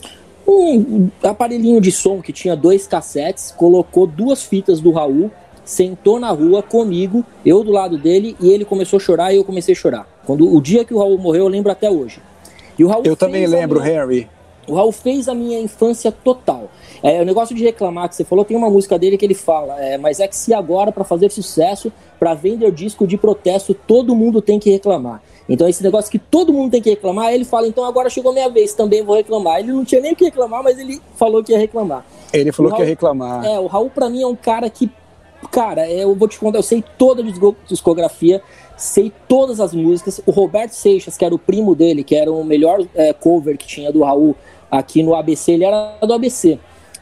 Speaker 3: um aparelhinho de som que tinha dois cassetes, colocou duas fitas do Raul, sentou na rua comigo, eu do lado dele, e ele começou a chorar e eu comecei a chorar. Quando o dia que o Raul morreu, eu lembro até hoje.
Speaker 1: E o Raul eu também lembro, minha... Harry.
Speaker 3: O Raul fez a minha infância total. É, o negócio de reclamar que você falou, tem uma música dele que ele fala, é, mas é que se agora, para fazer sucesso, para vender disco de protesto, todo mundo tem que reclamar. Então, esse negócio que todo mundo tem que reclamar, ele fala, então agora chegou minha vez, também vou reclamar. Ele não tinha nem o que reclamar, mas ele falou que ia reclamar.
Speaker 1: Ele falou Raul, que ia reclamar.
Speaker 3: É, o Raul, para mim, é um cara que, cara, é, eu vou te contar, eu sei toda a discografia, sei todas as músicas. O Roberto Seixas, que era o primo dele, que era o melhor é, cover que tinha do Raul aqui no ABC, ele era do ABC.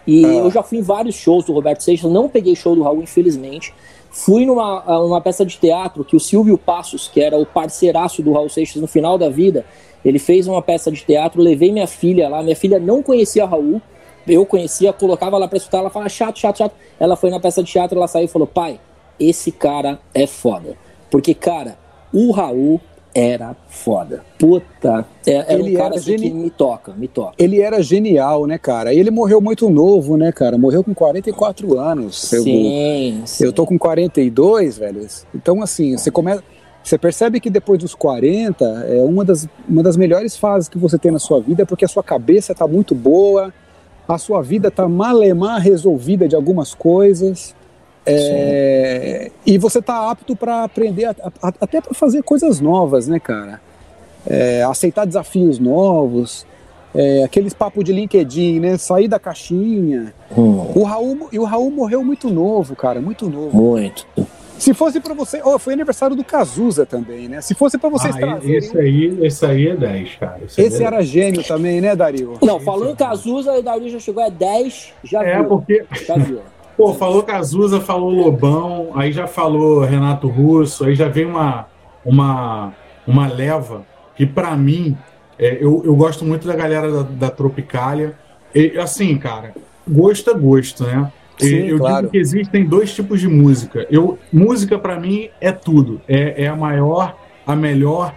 Speaker 3: E ah. eu já fui em vários shows do Roberto Seixas, não peguei show do Raul, infelizmente. Fui numa uma peça de teatro que o Silvio Passos, que era o parceiraço do Raul Seixas no final da vida, ele fez uma peça de teatro, levei minha filha lá, minha filha não conhecia Raul, eu conhecia, colocava lá pra escutar, ela falava chato, chato, chato. Ela foi na peça de teatro, ela saiu e falou: pai, esse cara é foda. Porque, cara, o Raul era foda. Puta, é, era ele um cara assim que me toca, me toca.
Speaker 1: Ele era genial, né, cara? E ele morreu muito novo, né, cara? Morreu com 44 anos.
Speaker 3: Sim,
Speaker 1: eu,
Speaker 3: sim.
Speaker 1: eu tô com 42, velho. Então, assim, você começa. Você percebe que depois dos 40 é uma das, uma das melhores fases que você tem na sua vida, porque a sua cabeça está muito boa, a sua vida está malemar resolvida de algumas coisas. É, e você está apto para aprender, a, a, até para fazer coisas novas, né, cara? É, aceitar desafios novos, é, aqueles papos de LinkedIn, né? Sair da caixinha. Hum. O Raul, e o Raul morreu muito novo, cara, muito novo.
Speaker 3: Muito.
Speaker 1: Se fosse para você, oh, foi aniversário do Cazuza também, né? Se fosse para vocês
Speaker 2: ah, trazerem... esse aí, esse aí é 10, cara.
Speaker 1: Esse, esse é era 10. gênio também, né, Dario?
Speaker 3: Não, falando em Cazuza, o Dario já chegou a 10, já
Speaker 2: é,
Speaker 3: viu.
Speaker 2: porque
Speaker 3: já viu.
Speaker 2: Pô, falou Cazuza, falou Lobão, aí já falou Renato Russo, aí já vem uma, uma, uma leva que, para mim, é, eu, eu gosto muito da galera da, da Tropicália. E, assim, cara, gosto é gosto, né?
Speaker 1: Sim,
Speaker 2: eu
Speaker 1: claro.
Speaker 2: digo que existem dois tipos de música. Eu, música, para mim, é tudo. É, é a maior, a melhor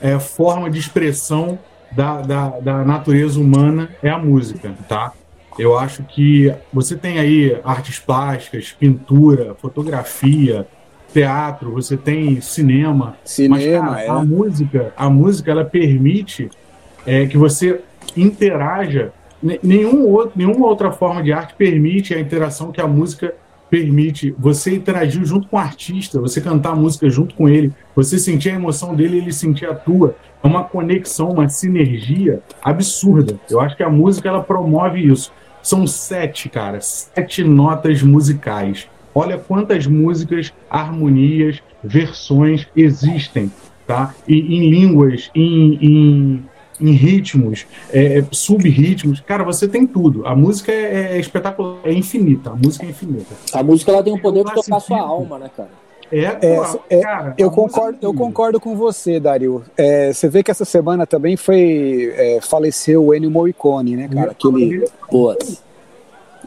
Speaker 2: é, forma de expressão da, da, da natureza humana é a música, tá? Eu acho que você tem aí artes plásticas, pintura, fotografia, teatro, você tem cinema.
Speaker 1: Cinema,
Speaker 2: mas, cara,
Speaker 1: é.
Speaker 2: a música, a música ela permite é, que você interaja. Nenhum outro, nenhuma outra forma de arte permite a interação que a música permite. Você interagir junto com o artista, você cantar a música junto com ele, você sentir a emoção dele, ele sentir a tua. É uma conexão, uma sinergia absurda. Eu acho que a música ela promove isso. São sete, cara, sete notas musicais. Olha quantas músicas, harmonias, versões existem, tá? E, em línguas, em, em, em ritmos, é, é sub-ritmos. Cara, você tem tudo. A música é, é, espetacular, é infinita. A música é infinita.
Speaker 3: A música ela tem o poder de tocar sua alma, né, cara?
Speaker 1: É, é, é, cara, eu concordo, eu concordo com você, Dario. É, você vê que essa semana também foi é, faleceu o Ennio Morricone, né, cara? Aquele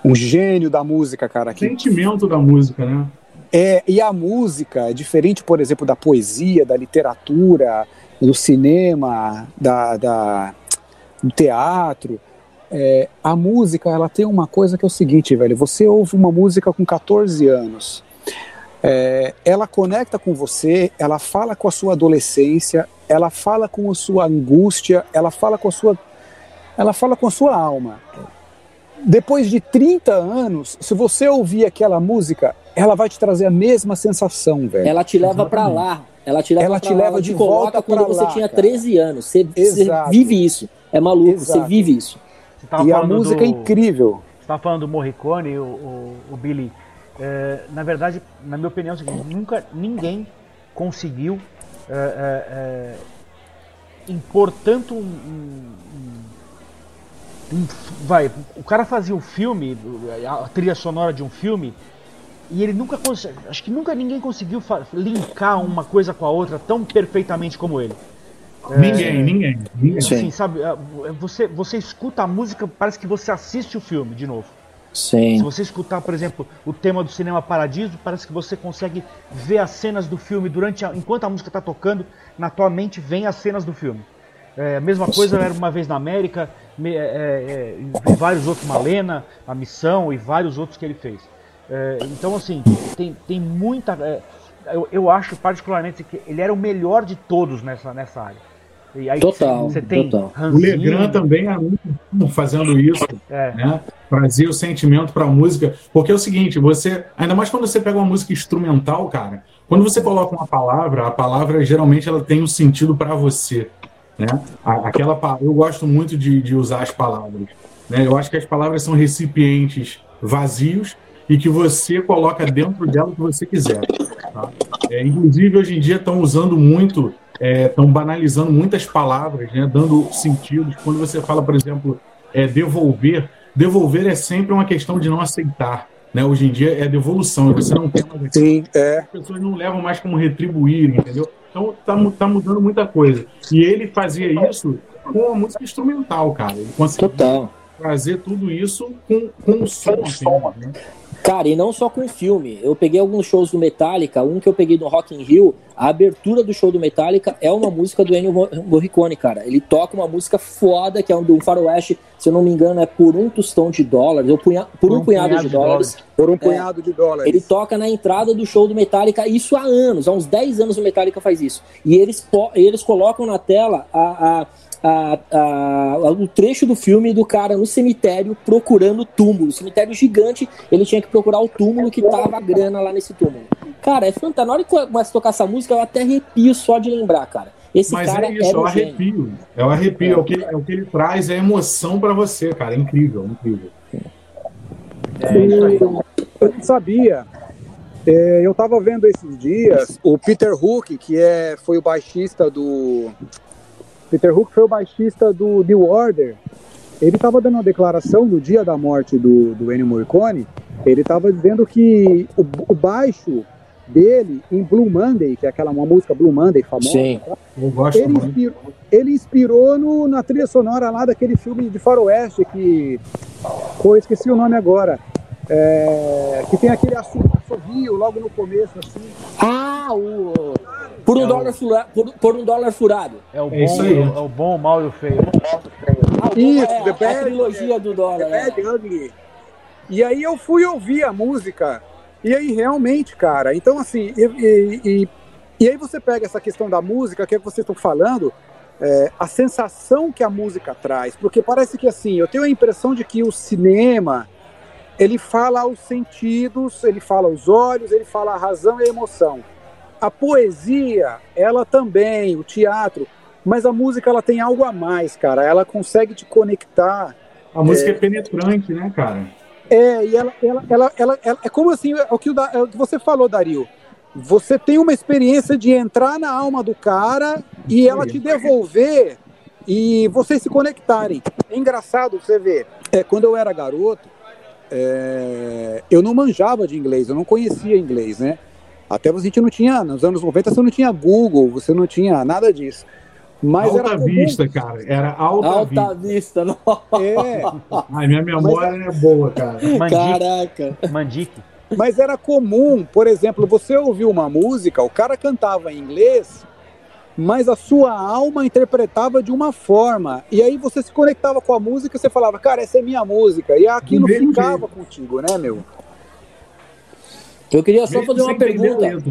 Speaker 1: um gênio da música, cara.
Speaker 2: Que... Sentimento da música, né?
Speaker 1: É, e a música, diferente, por exemplo, da poesia, da literatura, do cinema, da, da do teatro, é, a música ela tem uma coisa que é o seguinte, velho. Você ouve uma música com 14 anos, é, ela conecta com você, ela fala com a sua adolescência, ela fala com a sua angústia, ela fala com a sua, ela fala com a sua alma. Depois de 30 anos, se você ouvir aquela música, ela vai te trazer a mesma sensação, velho.
Speaker 3: Ela te leva para lá. Ela te leva,
Speaker 1: ela te leva de volta
Speaker 3: quando você lá, tinha 13 cara. anos. Você, você, vive isso. É maluco, Exato. você vive isso.
Speaker 1: Você e a música do... é incrível.
Speaker 4: Você estava falando do Morricone, o, o, o Billy. É, na verdade, na minha opinião, é o seguinte, nunca ninguém conseguiu é, é, é impor tanto um, um, um, vai, o cara fazia o um filme, a trilha sonora de um filme, e ele nunca acho que nunca ninguém conseguiu linkar uma coisa com a outra tão perfeitamente como ele.
Speaker 2: Ninguém, é, ninguém, ninguém.
Speaker 4: Assim, sabe, você, você escuta a música, parece que você assiste o filme de novo.
Speaker 3: Sim.
Speaker 4: Se você escutar, por exemplo, o tema do Cinema Paradiso, parece que você consegue ver as cenas do filme durante a, enquanto a música está tocando, na tua mente vem as cenas do filme. É, a mesma coisa era uma vez na América, me, é, é, e vários outros, Malena, A Missão e vários outros que ele fez. É, então, assim, tem, tem muita. É, eu, eu acho particularmente que ele era o melhor de todos nessa, nessa área.
Speaker 3: E aí total,
Speaker 2: você tem total. O Legrand também é muito fazendo isso, é. né? Trazer o sentimento para a música, porque é o seguinte, você, ainda mais quando você pega uma música instrumental, cara, quando você coloca uma palavra, a palavra geralmente ela tem um sentido para você, né? Aquela eu gosto muito de, de usar as palavras, né? Eu acho que as palavras são recipientes vazios e que você coloca dentro dela o que você quiser. Tá? É, inclusive hoje em dia estão usando muito estão é, banalizando muitas palavras, né, dando sentidos. Quando você fala, por exemplo, é, devolver, devolver é sempre uma questão de não aceitar. Né? Hoje em dia é devolução, você não tem mais.
Speaker 1: Sim, é.
Speaker 2: As pessoas não levam mais como retribuir, entendeu? Então tá, tá mudando muita coisa. E ele fazia isso com a música instrumental, cara. Ele conseguia
Speaker 3: Total.
Speaker 2: trazer tudo isso com, com o som. som né?
Speaker 3: Cara, e não só com filme. Eu peguei alguns shows do Metallica, um que eu peguei no Rock in Rio, a abertura do show do Metallica é uma música do Ennio Morricone, cara. Ele toca uma música foda, que é um do faroeste, se eu não me engano, é por um tostão de dólares, ou punha, por, por, um, um punhado, punhado, de, dólares. dólares.
Speaker 1: Por um é, punhado de dólares.
Speaker 3: Ele toca na entrada do show do Metallica, isso há anos, há uns 10 anos o Metallica faz isso. E eles, eles colocam na tela a, a a, a, o trecho do filme do cara no cemitério procurando túmulo. Cemitério gigante, ele tinha que procurar o túmulo que tava a grana lá nesse túmulo. Cara, é fantástico. Na hora que começa a tocar essa música, eu até arrepio só de lembrar, cara. Esse
Speaker 2: Mas
Speaker 3: cara
Speaker 2: é isso, é o arrepio. É o arrepio, é o, que, é o que ele traz, é emoção para você, cara. É incrível, incrível.
Speaker 1: É isso aí. Eu não sabia. É, eu tava vendo esses dias o Peter Hook, que é, foi o baixista do Peter Hook foi o baixista do New Order. Ele estava dando uma declaração no dia da morte do, do Ennio Morricone. Ele estava dizendo que o, o, baixo dele em Blue Monday, que é aquela uma música Blue Monday famosa,
Speaker 3: Sim,
Speaker 1: tá? eu gosto ele, inspirou, ele inspirou no, na trilha sonora lá daquele filme de faroeste que, pô, esqueci o nome agora, é, que tem aquele assovio logo no começo assim.
Speaker 3: Ah, o por um, é dólar, o... fura, por, por, um dólar furado.
Speaker 4: É o é bom, é, é o bom, o mal e o feio.
Speaker 1: Ah, o Isso, é,
Speaker 3: the bad, a trilogia do dólar.
Speaker 1: The bad, ugly. E aí eu fui ouvir a música, e aí realmente, cara, então assim, e, e, e, e aí você pega essa questão da música, que é que vocês estão falando, é, a sensação que a música traz, porque parece que assim, eu tenho a impressão de que o cinema ele fala aos sentidos, ele fala aos olhos, ele fala a razão e a emoção. A poesia, ela também, o teatro, mas a música ela tem algo a mais, cara. Ela consegue te conectar.
Speaker 2: A música é, é penetrante, né, cara?
Speaker 1: É, e ela, ela, ela, ela, ela é como assim, é o que, o, é o que você falou, Dario. Você tem uma experiência de entrar na alma do cara e ela te devolver e vocês se conectarem. É engraçado você ver. É, quando eu era garoto, é, eu não manjava de inglês, eu não conhecia inglês, né? Até você não tinha, nos anos 90 você não tinha Google, você não tinha nada disso. Mas
Speaker 2: alta era vista, cara. Era alta,
Speaker 3: alta vista. vista não.
Speaker 1: É.
Speaker 2: Ai, minha memória Mas... é boa, cara.
Speaker 3: Mandique. Caraca.
Speaker 4: Mandique.
Speaker 1: Mas era comum, por exemplo, você ouviu uma música, o cara cantava em inglês, mas a sua alma interpretava de uma forma. E aí você se conectava com a música e você falava, cara, essa é minha música. E aquilo ficava jeito. contigo, né, meu?
Speaker 3: Eu queria só fazer uma pergunta.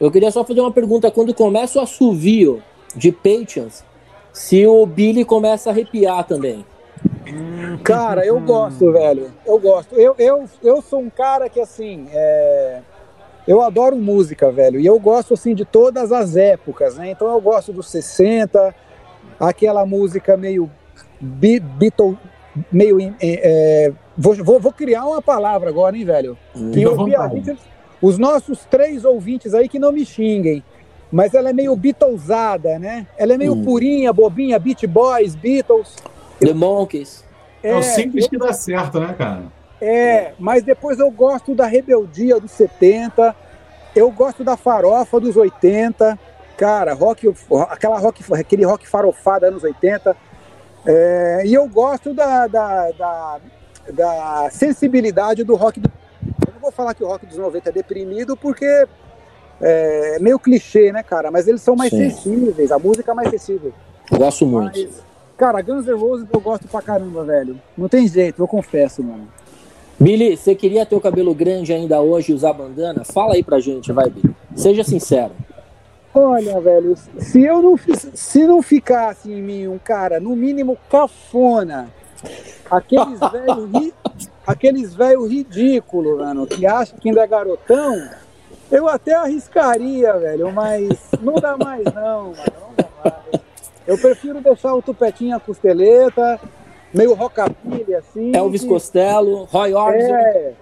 Speaker 3: Eu queria só fazer uma pergunta. Quando começa o assovio de Patience, se o Billy começa a arrepiar também.
Speaker 1: Cara, eu gosto, velho. Eu gosto. Eu, eu, eu sou um cara que, assim, é... eu adoro música, velho. E eu gosto, assim, de todas as épocas, né? Então eu gosto dos 60, aquela música meio Beatle, meio. É... Vou, vou, vou, criar uma palavra agora, hein, velho? Que eu vi a gente, os nossos três ouvintes aí que não me xinguem mas ela é meio Beatlesada, né? Ela é meio hum. purinha, bobinha, Beat Boys, Beatles.
Speaker 3: The Monkeys.
Speaker 2: É, é o simples eu... que dá certo, né, cara?
Speaker 1: É, mas depois eu gosto da rebeldia dos 70, eu gosto da farofa dos 80, cara, rock, aquela rock, aquele rock farofado anos 80. É, e eu gosto da, da, da, da, sensibilidade do rock. Do... Eu não vou falar que o rock dos 90 é deprimido, porque é meio clichê, né, cara? Mas eles são mais Sim. sensíveis, a música é mais sensível.
Speaker 3: Gosto muito. Mas,
Speaker 1: cara, Guns N' Roses eu gosto pra caramba, velho. Não tem jeito, eu confesso, mano.
Speaker 3: Billy, você queria ter o cabelo grande ainda hoje e usar bandana? Fala aí pra gente, vai, Billy. Seja sincero.
Speaker 1: Olha, velho, se eu não se não ficasse em mim um cara, no mínimo cafona, aqueles velhos aqueles velho ridículo, mano, que acham que ainda é garotão, eu até arriscaria, velho, mas não dá mais não, mano, não dá mais. Eu prefiro deixar o tupetinho a costeleta, meio rockabilly, assim.
Speaker 3: Elvis que... Costello, Roy Orbison. É,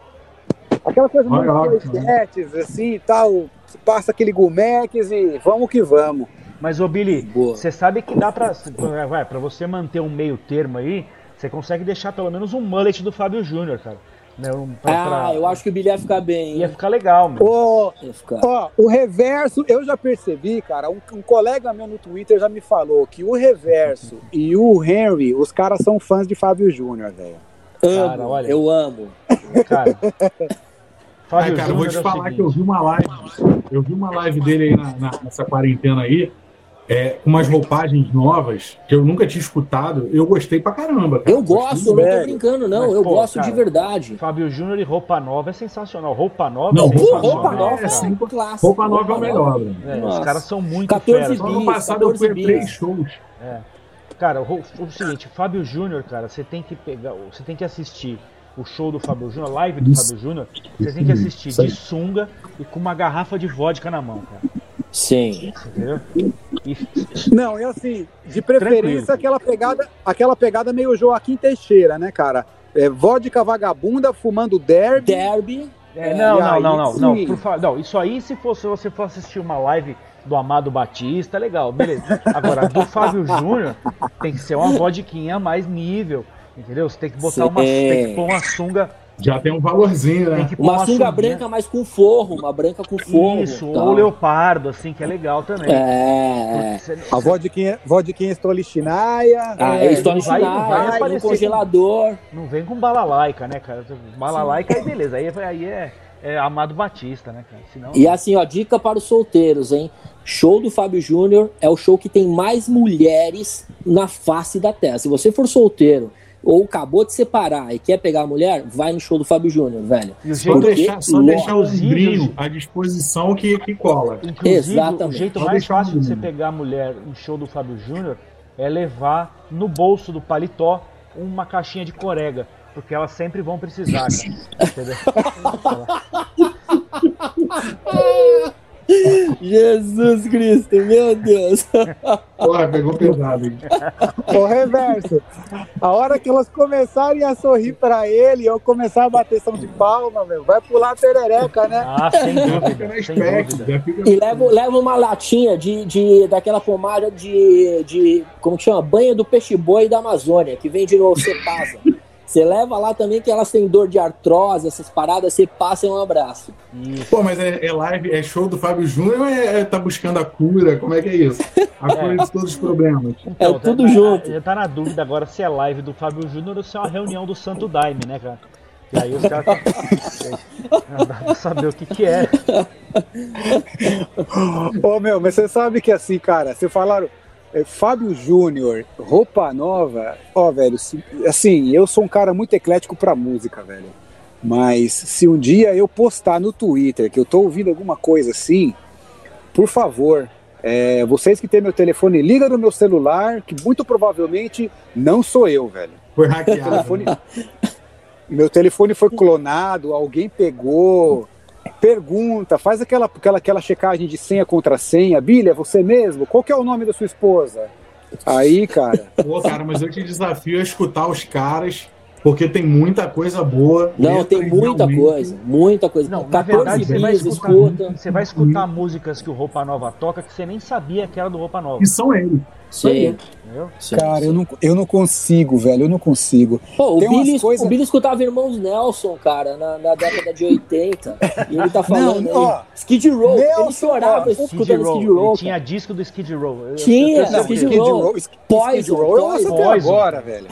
Speaker 1: aquela coisa Roy muito sketches, assim e tal. Passa aquele gumex e vamos que vamos.
Speaker 4: Mas, ô Billy, você sabe que dá pra, vai, pra você manter um meio termo aí, você consegue deixar pelo menos um mullet do Fábio Júnior, cara.
Speaker 3: Né, um, pra, ah, pra... eu acho que o Billy ia ficar bem.
Speaker 4: Ia ficar legal, meu.
Speaker 1: Oh, ficar. Ó, o reverso, eu já percebi, cara, um, um, colega meu no Twitter já me falou que o reverso e o Henry, os caras são fãs de Fábio Júnior, velho.
Speaker 3: Amo, cara, olha, eu amo.
Speaker 2: Cara, Fábio cara, eu vou te é falar que eu vi uma live, eu vi uma live dele aí na, na, nessa quarentena aí, é, com umas roupagens novas que eu nunca tinha escutado, eu gostei pra caramba.
Speaker 3: Cara. Eu gosto, eu não tô brincando, não. Mas, eu pô, gosto cara, de verdade.
Speaker 4: Fábio Júnior e roupa nova é sensacional. Roupa nova
Speaker 3: não,
Speaker 4: é
Speaker 3: roupa, roupa nova, é, assim,
Speaker 2: clássico. Roupa nova é o melhor.
Speaker 4: É, os caras são muito 14 feras.
Speaker 2: Ano passado eu fui a três shows.
Speaker 4: É. Cara, o, o seguinte, Fábio Júnior, cara, você tem que pegar, você tem que assistir o show do Fábio Júnior, a live do Fábio Júnior, você tem que assistir de sunga e com uma garrafa de vodka na mão, cara.
Speaker 3: Sim.
Speaker 4: Entendeu?
Speaker 1: Não, é assim, de preferência aquela pegada, aquela pegada meio Joaquim Teixeira, né, cara? É, vodka vagabunda, fumando derby.
Speaker 3: Derby.
Speaker 4: É, não, não, não, não, não, não, não, Isso aí, se fosse, você for assistir uma live do Amado Batista, legal, beleza. Agora, do Fábio Júnior, tem que ser uma vodquinha mais nível, entendeu? Você tem que botar Sim. uma. Tem que pôr uma sunga
Speaker 2: já tem um valorzinho, né?
Speaker 3: Uma, uma sunga branca, mas com forro, uma branca com forro.
Speaker 4: Isso, ou leopardo, assim, que é legal também.
Speaker 3: É.
Speaker 1: A vodquinha, vodquinha Stolichnaya.
Speaker 3: Ah, é, Stolichnaya, no um congelador.
Speaker 4: Com, não vem com balalaica, né, cara? Balalaica, aí beleza, aí, aí é, é Amado Batista, né, cara?
Speaker 3: Senão... E assim, ó, dica para os solteiros, hein? Show do Fábio Júnior é o show que tem mais mulheres na face da Terra. Se você for solteiro ou acabou de separar e quer pegar a mulher, vai no show do Fábio Júnior, velho.
Speaker 2: E só deixar, só deixar o ombrinho à disposição que, que cola.
Speaker 4: Inclusive, Exatamente. o jeito mais fácil de você pegar a mulher no show do Fábio Júnior é levar no bolso do paletó uma caixinha de corega. Porque elas sempre vão precisar, cara. Entendeu?
Speaker 3: Jesus Cristo, meu Deus.
Speaker 2: Porra, pegou pesado, hein?
Speaker 1: O reverso. A hora que elas começarem a sorrir pra ele, eu começar a bater som de palma, meu, vai pular a perereca, né?
Speaker 4: Ah, sem dúvida. sem dúvida.
Speaker 3: E leva, leva uma latinha de, de, daquela pomada de, de. Como que chama? Banha do peixe-boi da Amazônia, que vende no Cepasa. Você leva lá também que elas têm dor de artrose, essas paradas, você passa um abraço.
Speaker 2: Pô, mas é, é, live, é show do Fábio Júnior ou é, é, tá buscando a cura? Como é que é isso? A cura de todos os problemas.
Speaker 3: Então, é tudo tá, junto.
Speaker 4: Já tá na dúvida agora se é live do Fábio Júnior ou se é uma reunião do Santo Daime, né, cara? E aí os caras. Não dá pra saber o que, que é.
Speaker 1: Ô meu, mas você sabe que assim, cara, você falaram é, Fábio Júnior, roupa nova, ó, velho, assim, eu sou um cara muito eclético pra música, velho. Mas se um dia eu postar no Twitter que eu tô ouvindo alguma coisa assim, por favor, é, vocês que têm meu telefone, liga no meu celular, que muito provavelmente não sou eu, velho.
Speaker 2: Foi hackeado. Meu
Speaker 1: telefone, meu telefone foi clonado, alguém pegou pergunta, faz aquela, aquela, aquela checagem de senha contra senha. Bilha, você mesmo? Qual que é o nome da sua esposa? Aí, cara.
Speaker 2: Pô, cara, mas eu te desafio a escutar os caras, porque tem muita coisa boa.
Speaker 3: Não, tem muita coisa, muita coisa.
Speaker 4: Não, na verdade, você vai, escutar, escuta. você vai escutar músicas que o Roupa Nova toca que você nem sabia que era do Roupa Nova.
Speaker 2: E são eles.
Speaker 3: Sim.
Speaker 1: Sim. Cara, eu não, eu não consigo, velho, eu não consigo.
Speaker 3: Pô, o, Billy, coisa... o Billy escutava Irmãos Nelson, cara, na, na década de 80. e ele tá falando não, ó, Skid Row. Nelson, ele chorava ó, escutando Skid Row.
Speaker 4: tinha disco do Skid Row.
Speaker 3: tinha, eu, eu, Skid, Skid Row. Row.
Speaker 1: Poison, Skid Row eu ouço até agora, velho.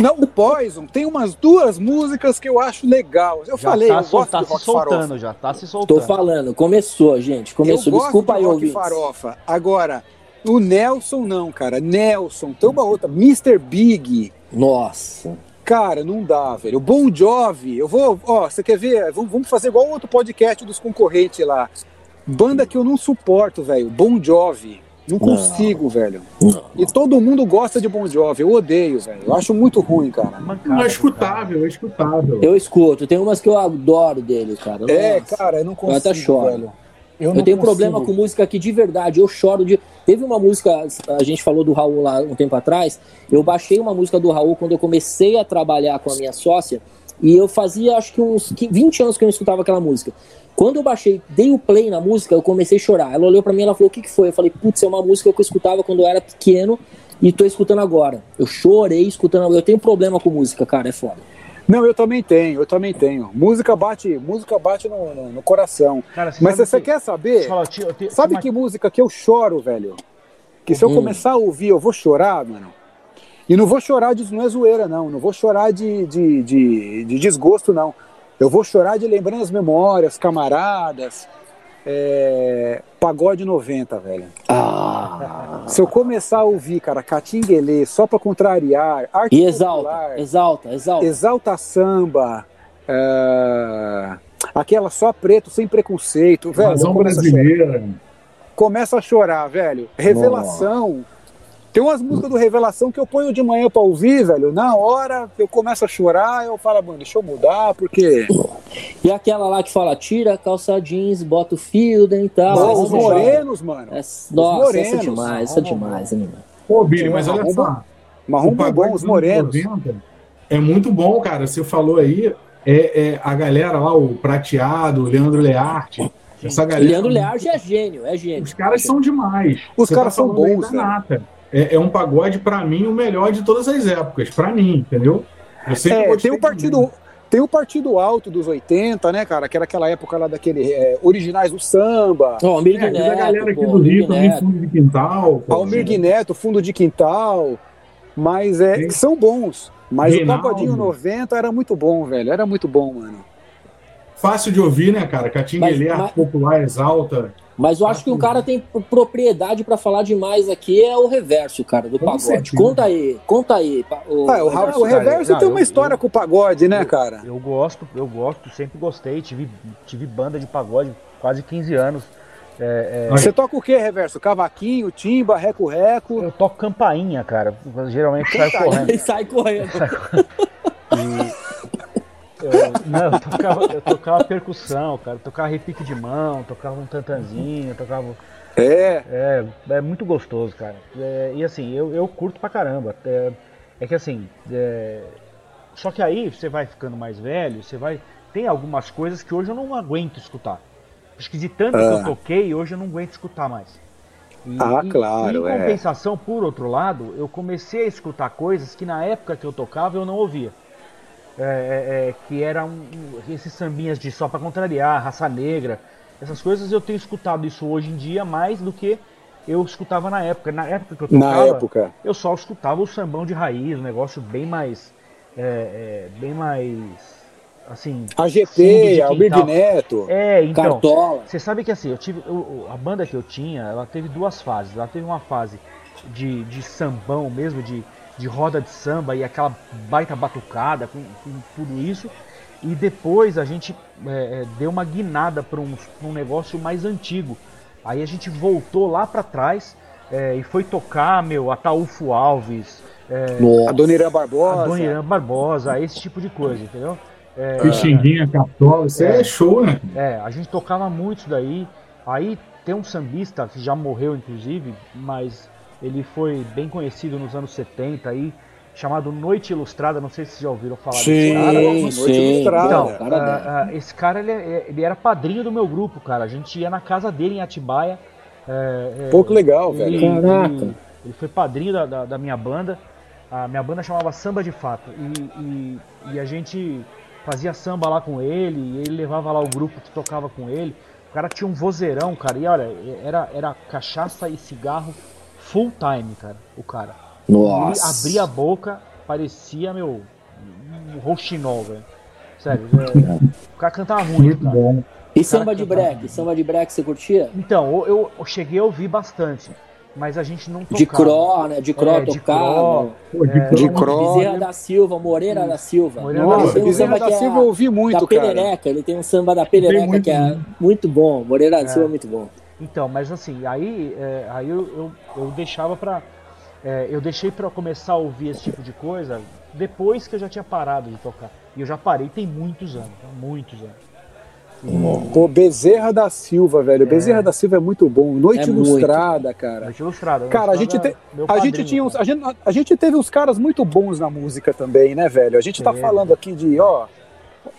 Speaker 1: Não, o Poison tem umas duas músicas que eu acho legal. Eu
Speaker 4: já
Speaker 1: falei,
Speaker 4: tá
Speaker 1: eu gosto
Speaker 4: tá
Speaker 1: de
Speaker 4: se soltando,
Speaker 1: farofa.
Speaker 4: já tá se soltando.
Speaker 3: Tô falando, começou, gente, começou.
Speaker 1: Eu
Speaker 3: Desculpa
Speaker 1: gosto
Speaker 3: aí, ouvir.
Speaker 1: farofa. Agora, o Nelson não, cara. Nelson, tem uma outra. Mr. Big.
Speaker 3: Nossa.
Speaker 1: Cara, não dá, velho. O Bon Jovi, eu vou. Ó, você quer ver? Vamos fazer igual outro podcast dos concorrentes lá. Banda que eu não suporto, velho. Bon Jovi. Não consigo, não. velho. Não. E todo mundo gosta de Bon Jovi. Eu odeio, velho. Eu acho muito ruim, cara.
Speaker 2: Não é escutável, é escutável.
Speaker 3: Eu escuto. Tem umas que eu adoro dele, cara.
Speaker 1: É, cara, eu não consigo, eu até choro. velho.
Speaker 3: Eu, eu tenho consigo. problema com música que de verdade eu choro de. Teve uma música, a gente falou do Raul lá um tempo atrás. Eu baixei uma música do Raul quando eu comecei a trabalhar com a minha sócia. E eu fazia acho que uns 20 anos que eu não escutava aquela música. Quando eu baixei, dei o play na música, eu comecei a chorar. Ela olhou para mim e falou: O que, que foi? Eu falei: Putz, é uma música que eu escutava quando eu era pequeno e tô escutando agora. Eu chorei escutando. Eu tenho problema com música, cara, é foda.
Speaker 1: Não, eu também tenho, eu também tenho. Música bate, música bate no, no, no coração. Cara, Mas você que... quer saber? Fala, tio, te... sabe uma... que música que eu choro, velho? Que se eu hum. começar a ouvir, eu vou chorar, mano. E não vou chorar de não é zoeira, não. Não vou chorar de, de, de, de desgosto, não. Eu vou chorar de lembrando as memórias, camaradas, é, Pagode 90, velho.
Speaker 3: Ah.
Speaker 1: Se eu começar a ouvir, cara, Catinguelê, só pra contrariar, arte
Speaker 3: e exalta, popular, exalta, exalta.
Speaker 1: Exalta samba, é, aquela só preto, sem preconceito, velho.
Speaker 2: Razão brasileira.
Speaker 1: Começa a chorar, velho. Revelação. Nossa tem umas músicas do Revelação que eu ponho de manhã pra ouvir, velho. Na hora eu começo a chorar, eu falo, mano, deixa eu mudar, porque.
Speaker 3: E aquela lá que fala, tira a calça jeans, bota o fio dental.
Speaker 1: Nossa, os morenos, mano.
Speaker 3: É, nossa, morenos. essa é demais, essa é demais, hein, mano.
Speaker 2: Pô, Billy, mas olha só.
Speaker 1: Marrom é bom, os morenos.
Speaker 2: É muito bom, cara. Você falou aí, é, é, a galera lá, o Prateado, o Leandro Learte. Essa galera.
Speaker 3: Leandro Learte é gênio, é gênio.
Speaker 2: Os caras são demais.
Speaker 1: Os Você caras tá são bons,
Speaker 2: né? É, é um pagode, para mim, o melhor de todas as épocas. para mim, entendeu?
Speaker 1: Eu sei é, tem o partido. Tem o Partido Alto dos 80, né, cara? Que era aquela época lá daquele é, originais do samba.
Speaker 3: Oh, Almir é, Neto,
Speaker 2: a galera aqui pô, do Rio também, fundo de quintal.
Speaker 1: Pô, Almir né? Neto, fundo de quintal. Mas é, são bons. Mas Reinaldo. o Pagodinho 90 era muito bom, velho. Era muito bom, mano.
Speaker 2: Fácil de ouvir, né, cara? Catinguelê, mas... popular, exalta.
Speaker 3: Mas eu acho que um cara tem propriedade para falar demais aqui é o reverso, cara, do pagode.
Speaker 2: certeza.
Speaker 3: Conta aí, conta aí. O,
Speaker 1: Ah, o, Ra- o Reverso tem
Speaker 4: eu-
Speaker 1: uma história
Speaker 4: eu-
Speaker 1: com o pagode, né, cara?
Speaker 4: Eu gosto, eu gosto, sempre gostei. Tive, tive banda de pagode quase 15 anos. É, é,
Speaker 1: Você toca o que, Reverso? Cavaquinho, timba, reco-reco?
Speaker 4: eu toco campainha, cara. Geralmente saio correndo.
Speaker 3: Sai correndo.
Speaker 4: Eu, não, eu tocava, eu tocava percussão, cara. Eu tocava repique de mão, tocava um tantanzinho, tocava.
Speaker 1: É.
Speaker 4: É, é muito gostoso, cara. É, e assim, eu, eu curto pra caramba. É, é que assim. é, só que aí você vai ficando mais velho, você vai. Tem algumas coisas que hoje eu não aguento escutar. Acho que de tanto que
Speaker 1: Ah.
Speaker 4: eu toquei, hoje eu não aguento escutar mais. E,
Speaker 1: Ah, claro,
Speaker 4: e em
Speaker 1: é.
Speaker 4: compensação, por outro lado, eu comecei a escutar coisas que na época que eu tocava eu não ouvia. É, é, é, que eram um, esses sambinhas de só pra contrariar, raça negra, essas coisas eu tenho escutado isso hoje em dia mais do que eu escutava na época. Na época que eu
Speaker 1: Na
Speaker 4: tocava,
Speaker 1: época.
Speaker 4: eu só escutava o sambão de raiz, um negócio bem mais. é, é, bem mais. Assim. de
Speaker 1: AGP, Almir. Neto.
Speaker 4: É, então.
Speaker 3: Cartola.
Speaker 4: Você sabe que assim, eu tive. eu- a banda que eu tinha, ela teve duas fases. Ela teve uma fase de, de sambão mesmo, de, de roda de samba e aquela baita batucada com, com tudo isso. E depois a gente é, é, deu uma guinada para um, um negócio mais antigo. Aí a gente voltou lá para trás é, e foi tocar, meu, Ataúfo Alves, é,
Speaker 1: A. Dona Irã
Speaker 4: a
Speaker 1: Barbosa.
Speaker 4: Dona Irã Barbosa, esse tipo de coisa, entendeu? É,
Speaker 2: Pixinguinha, Cartola, isso é,
Speaker 4: É.
Speaker 2: show, né?
Speaker 4: É, a gente tocava muito isso daí. Aí tem um sambista que já morreu, inclusive, mas ele foi bem conhecido nos anos 70 aí, chamado Noite Ilustrada. Não sei se vocês já ouviram falar
Speaker 1: Sim,
Speaker 4: desse cara.
Speaker 1: Noite
Speaker 3: sim.
Speaker 1: Ilustrada.
Speaker 4: Então,
Speaker 3: cara dele.
Speaker 4: ah, esse cara ele, é- ele era padrinho do meu grupo, cara. A gente ia na casa dele em Atibaia. é, é,
Speaker 1: que legal,
Speaker 4: ele,
Speaker 1: velho.
Speaker 3: Caraca.
Speaker 4: Ele, ele foi padrinho da, da, da minha banda. A minha banda chamava Samba de Fato. E, e, e a gente fazia samba lá com ele. E ele levava lá o grupo que tocava com ele. O cara tinha um vozeirão, cara. E olha, era, era cachaça e cigarro full time, cara. O cara.
Speaker 3: Nossa.
Speaker 4: Ele abria a boca, parecia, meu, um roxinol, velho. Sério, é, o cara cantava muito,
Speaker 2: Muito
Speaker 4: cara.
Speaker 2: bom.
Speaker 3: E samba de break? Samba de break você curtia?
Speaker 4: Então, eu, eu- eu cheguei a ouvir bastante, mas a gente não tocava.
Speaker 3: De Cro, né? De Cro
Speaker 4: É, de
Speaker 3: tocava.
Speaker 4: Cro.
Speaker 2: De
Speaker 4: É.
Speaker 1: Cro.
Speaker 3: Bezerra da Silva, Moreira da Silva.
Speaker 4: Moreira
Speaker 1: Nossa, Bezerra da
Speaker 3: que é
Speaker 1: Silva eu ouvi muito,
Speaker 3: da
Speaker 1: cara.
Speaker 3: Perereca, ele tem um samba da Perereca
Speaker 2: muito
Speaker 3: que é muito bom. Moreira da
Speaker 4: É.
Speaker 3: Silva é muito bom.
Speaker 4: Então, mas assim, aí, é, aí eu, eu, eu deixava pra. é, eu deixei pra começar a ouvir esse tipo de coisa depois que eu já tinha parado de tocar. E eu já parei tem muitos anos, tá? muitos anos.
Speaker 1: Pô, Bezerra da Silva, velho. Bezerra da Silva é muito bom. Noite
Speaker 3: É muito.
Speaker 1: Ilustrada, cara.
Speaker 4: Noite Ilustrada.
Speaker 1: Cara, a gente, te-
Speaker 4: meu
Speaker 1: a gente tinha uns,
Speaker 4: cara.
Speaker 1: a gente, a gente teve uns caras muito bons na música também, né, velho? A gente tá falando aqui de, ó,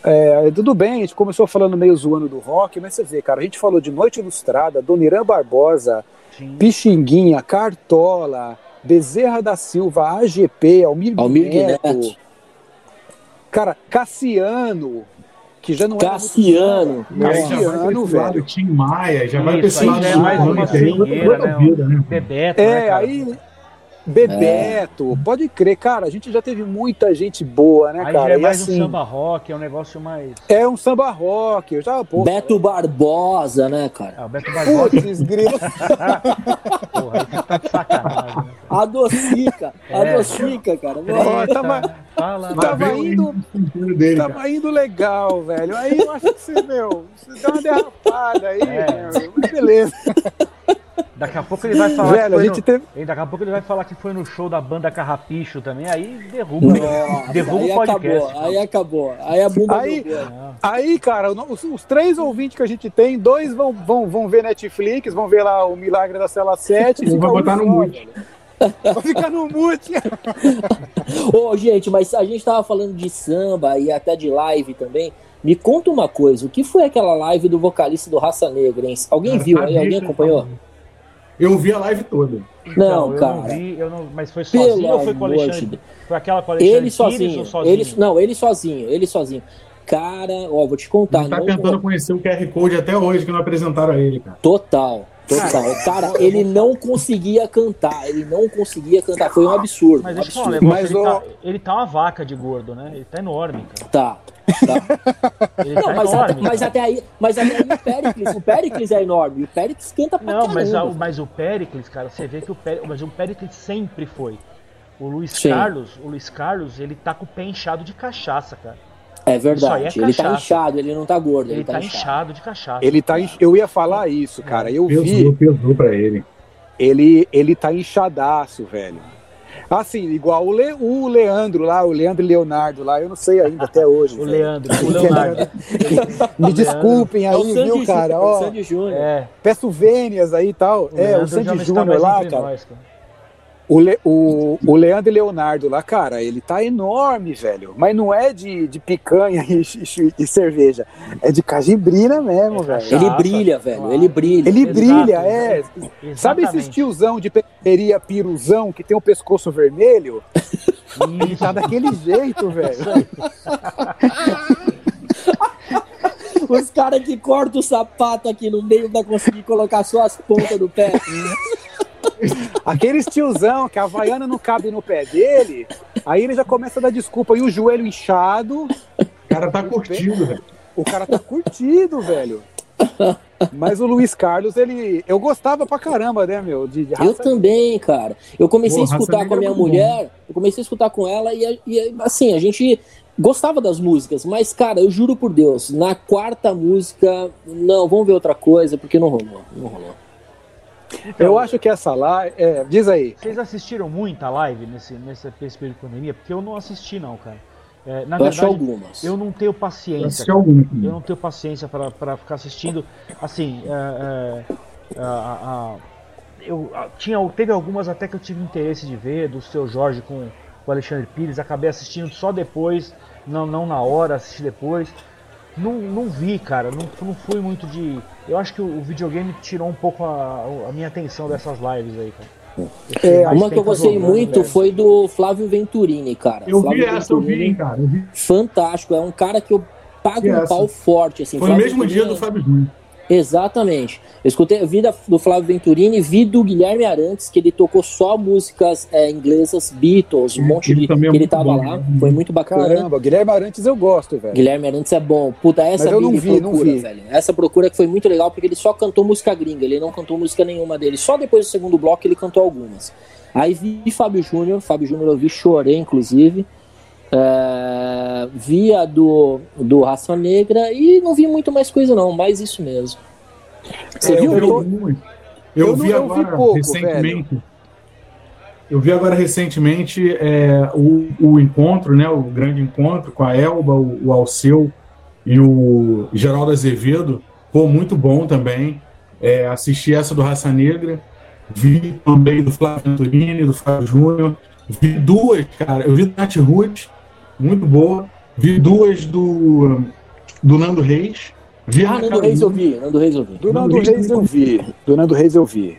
Speaker 1: é, tudo bem, a gente começou falando meio zoando do rock, mas você vê, cara, a gente falou de Noite Ilustrada, Dona Irã Barbosa,
Speaker 4: Tinha-
Speaker 1: Pixinguinha, Cartola, Bezerra da Silva, AGP, Almir,
Speaker 3: Almir
Speaker 1: Neto,
Speaker 3: Neto.
Speaker 1: cara, Cassiano, que já não era muito
Speaker 3: Cassiano.
Speaker 1: samba.
Speaker 2: Aí já vai
Speaker 1: Cassiano,
Speaker 2: esse lado,
Speaker 1: velho.
Speaker 2: Tim Maia, já vai pra
Speaker 4: Isso,
Speaker 2: esse lado
Speaker 4: já é
Speaker 2: do
Speaker 4: mais uma né?
Speaker 2: vida, né?
Speaker 4: Bebeto, né,
Speaker 1: É,
Speaker 4: cara?
Speaker 1: aí. Bebeto, pode crer, cara, a gente já teve muita gente boa, né,
Speaker 4: Aí
Speaker 1: cara?
Speaker 4: já é
Speaker 1: E
Speaker 4: mais
Speaker 1: assim,
Speaker 4: um samba rock, é um negócio mais.
Speaker 1: é um samba rock, eu já, pô,
Speaker 3: Beto Barbosa, né, cara?
Speaker 4: Ah, o Beto Barbosa,
Speaker 1: putz, grilo.
Speaker 4: porra, tá de sacanagem. né?
Speaker 3: A Docica, a
Speaker 4: É.
Speaker 3: Docica, cara.
Speaker 1: Ó, tava-
Speaker 4: Fala,
Speaker 1: Tava indo-
Speaker 2: dele, cara.
Speaker 1: Tava indo legal, velho. Aí eu acho que você, meu, você dá uma derrapada aí,
Speaker 4: É.
Speaker 1: meu, beleza.
Speaker 4: Daqui a pouco ele vai falar
Speaker 1: Velho,
Speaker 4: que
Speaker 1: a
Speaker 4: foi
Speaker 1: gente
Speaker 4: no...
Speaker 1: teve.
Speaker 4: e Daqui a pouco ele vai falar que foi no show da banda Carrapicho também, aí derruba.
Speaker 3: Nossa,
Speaker 4: derruba
Speaker 3: aí
Speaker 4: o podcast.
Speaker 3: acabou, aí acabou. Aí a bunda
Speaker 1: Aí-.
Speaker 4: Não.
Speaker 1: Aí, cara, os, os três ouvintes que a gente tem, dois vão, vão, vão ver Netflix, vão ver lá o Milagre da Cela 7. e
Speaker 2: Vai
Speaker 1: fica
Speaker 2: botar no mute.
Speaker 1: Vai ficar no mute.
Speaker 3: Ô, gente, mas a gente tava falando de samba e até de live também. Me conta uma coisa, o que foi aquela live do vocalista do Raça Negra, hein? Alguém viu aí?
Speaker 2: sabia
Speaker 3: Alguém acompanhou?
Speaker 2: Eu vi a live toda.
Speaker 3: Não,
Speaker 4: eu
Speaker 3: cara.
Speaker 4: não vi, eu não, mas foi sozinho ou foi com o
Speaker 3: de
Speaker 4: Alexandre?
Speaker 3: Deus.
Speaker 4: Foi aquela com o Alexandre
Speaker 3: Ele
Speaker 4: Pires
Speaker 3: sozinho,
Speaker 4: ou sozinho?
Speaker 3: ele, não, ele sozinho, ele sozinho. Cara, ó, vou te contar.
Speaker 2: Ele tá
Speaker 3: não-
Speaker 2: tentando conhecer o QR Code até hoje que não apresentaram a ele, cara.
Speaker 3: Total. Total. Cara, ele não conseguia cantar. Ele não conseguia cantar. Foi um absurdo.
Speaker 4: Mas
Speaker 3: um
Speaker 4: deixa eu falar um
Speaker 3: absurdo.
Speaker 4: negócio.
Speaker 1: Mas
Speaker 4: ele,
Speaker 1: o-
Speaker 4: tá, ele tá uma vaca de gordo, né? Ele tá enorme, cara.
Speaker 3: Tá. tá.
Speaker 4: Ele
Speaker 3: Não,
Speaker 4: tá
Speaker 3: mas,
Speaker 4: enorme.
Speaker 3: até, mas até aí, mas até aí o Péricles, o Péricles é enorme. O Péricles canta pra
Speaker 4: Não, mas, a- mas o Pericles, cara, você vê que o Pericles, mas o Pericles sempre foi. O Luiz
Speaker 3: Sim.
Speaker 4: Carlos, o Luiz Carlos, ele tá com o pé inchado de cachaça, cara.
Speaker 3: É
Speaker 4: aí
Speaker 3: verdade.
Speaker 4: é
Speaker 3: ele tá inchado, ele não tá gordo.
Speaker 4: Ele,
Speaker 3: Ele,
Speaker 4: tá,
Speaker 3: inchado.
Speaker 4: inchado de cachaça.
Speaker 1: Ele tá. inch- Eu ia falar isso, cara. Eu
Speaker 2: Pesou,
Speaker 1: vi.
Speaker 2: pesou pra ele.
Speaker 1: Ele, ele tá inchadaço, velho. Assim, igual o, Le- o Leandro lá, o Leandro e Leonardo lá, eu não sei ainda até hoje.
Speaker 4: O
Speaker 1: velho.
Speaker 4: Leandro, o Leonardo.
Speaker 1: Me desculpem
Speaker 3: É o
Speaker 1: aí,
Speaker 3: Sandy
Speaker 1: viu, cara?
Speaker 3: O
Speaker 1: Ó,
Speaker 3: Sandy Júnior.
Speaker 4: É,
Speaker 1: peço vênias aí e tal.
Speaker 4: o
Speaker 1: é,
Speaker 4: Leandro
Speaker 1: o Sandy Júnior lá, cara.
Speaker 4: nós, cara.
Speaker 1: O, Le- o, o Leandro e Leonardo lá, cara, ele tá enorme, velho. Mas não é de, de picanha e, e- e cerveja. É de cajibrina mesmo,
Speaker 4: É
Speaker 1: velho.
Speaker 3: Ele brilha, velho. Ele brilha.
Speaker 1: Ele
Speaker 4: Exato,
Speaker 1: brilha, é.
Speaker 4: exatamente.
Speaker 1: Sabe esses tiozão de periferia piruzão que tem o pescoço vermelho? Ele tá daquele jeito, velho.
Speaker 3: Os caras que cortam o sapato aqui no meio pra conseguir colocar só as pontas do pé.
Speaker 1: Aqueles tiozão que a havaiana não cabe no pé dele, aí ele já começa a dar desculpa. E o joelho inchado,
Speaker 2: O cara tá curtindo, velho.
Speaker 1: o cara tá curtido, velho. Mas o Luiz Carlos, ele. Eu gostava pra caramba, né, meu? De, de
Speaker 3: Eu também, cara. Eu comecei
Speaker 2: Pô,
Speaker 3: a escutar com a minha
Speaker 2: é
Speaker 3: mulher, eu comecei a escutar com ela e, e, assim, a gente gostava das músicas, mas, cara, eu juro por Deus, na quarta música, não, vamos ver outra coisa, porque não rolou, não rolou.
Speaker 4: Então,
Speaker 1: Eu acho que essa lá. É, diz aí.
Speaker 4: Vocês assistiram muita live nesse, nesse, período de pandemia? Porque eu não assisti, não, cara. É, na
Speaker 3: eu
Speaker 4: verdade,
Speaker 3: algumas.
Speaker 4: eu não tenho paciência.
Speaker 2: Algum.
Speaker 4: Eu não tenho paciência para ficar assistindo. Assim, é, é, a- a- a- eu a- tinha, teve algumas até que eu tive interesse de ver, do seu Jorge com o Alexandre Pires. Acabei assistindo só depois, não, não na hora, assisti depois. Não, não vi, cara, não, não fui muito de. Eu acho que o, videogame tirou um pouco a, a minha atenção dessas lives aí, cara.
Speaker 1: É,
Speaker 3: Uma que eu gostei
Speaker 4: jogando,
Speaker 3: muito
Speaker 4: velho.
Speaker 3: foi do Flávio Venturini, cara.
Speaker 2: Eu vi
Speaker 3: Flávio
Speaker 2: essa, eu vi,
Speaker 3: Venturini,
Speaker 2: hein, cara. Eu vi.
Speaker 3: Fantástico, é um cara que eu pago
Speaker 2: E
Speaker 3: um
Speaker 2: essa?
Speaker 3: pau forte, assim.
Speaker 2: Foi no
Speaker 3: Flávio
Speaker 2: mesmo dia
Speaker 3: Venturini-
Speaker 2: do Fábio Júnior.
Speaker 3: Exatamente. Eu escutei, vi da- do Flávio Venturini, vi do Guilherme Arantes, que ele tocou só músicas é, inglesas, Beatles, um monte
Speaker 2: Ele
Speaker 3: de.
Speaker 2: é
Speaker 3: que ele tava
Speaker 2: bom,
Speaker 3: lá,
Speaker 2: né?
Speaker 3: foi muito bacana.
Speaker 1: Caramba, Guilherme Arantes eu gosto, velho.
Speaker 3: Guilherme Arantes é bom. Puta, essa
Speaker 1: Mas eu não
Speaker 3: Big
Speaker 1: vi, não
Speaker 3: procura,
Speaker 1: vi.
Speaker 3: velho. Essa procura que foi muito legal, porque ele só cantou música gringa, ele não cantou música nenhuma dele. Só depois do segundo bloco ele cantou algumas. Aí vi Fábio Júnior, Fábio Júnior eu vi, chorei, inclusive. É, vi a do, do Raça Negra e não vi muito mais coisa, não, mais isso mesmo. Você
Speaker 1: É,
Speaker 3: viu?
Speaker 1: eu
Speaker 2: vi, eu,
Speaker 1: eu
Speaker 2: vi
Speaker 1: não- eu vi
Speaker 2: agora
Speaker 1: pouco,
Speaker 2: recentemente. Eu vi agora recentemente é, o, o encontro, né, o grande encontro com a Elba, o, o Alceu e o Geraldo Azevedo. Pô, muito bom também. É, assisti essa do Raça Negra, vi também do Flávio Venturini, do Fábio Júnior. Vi duas, cara. Eu vi do Nath Ruth, muito boa. Vi duas do, do Nando Reis. Vi
Speaker 3: Ah, Nando Reis eu vi, Nando Reis eu vi.
Speaker 1: Do
Speaker 2: Nando
Speaker 1: Nando
Speaker 2: Reis
Speaker 1: Reis eu vi. Do Nando Reis eu vi.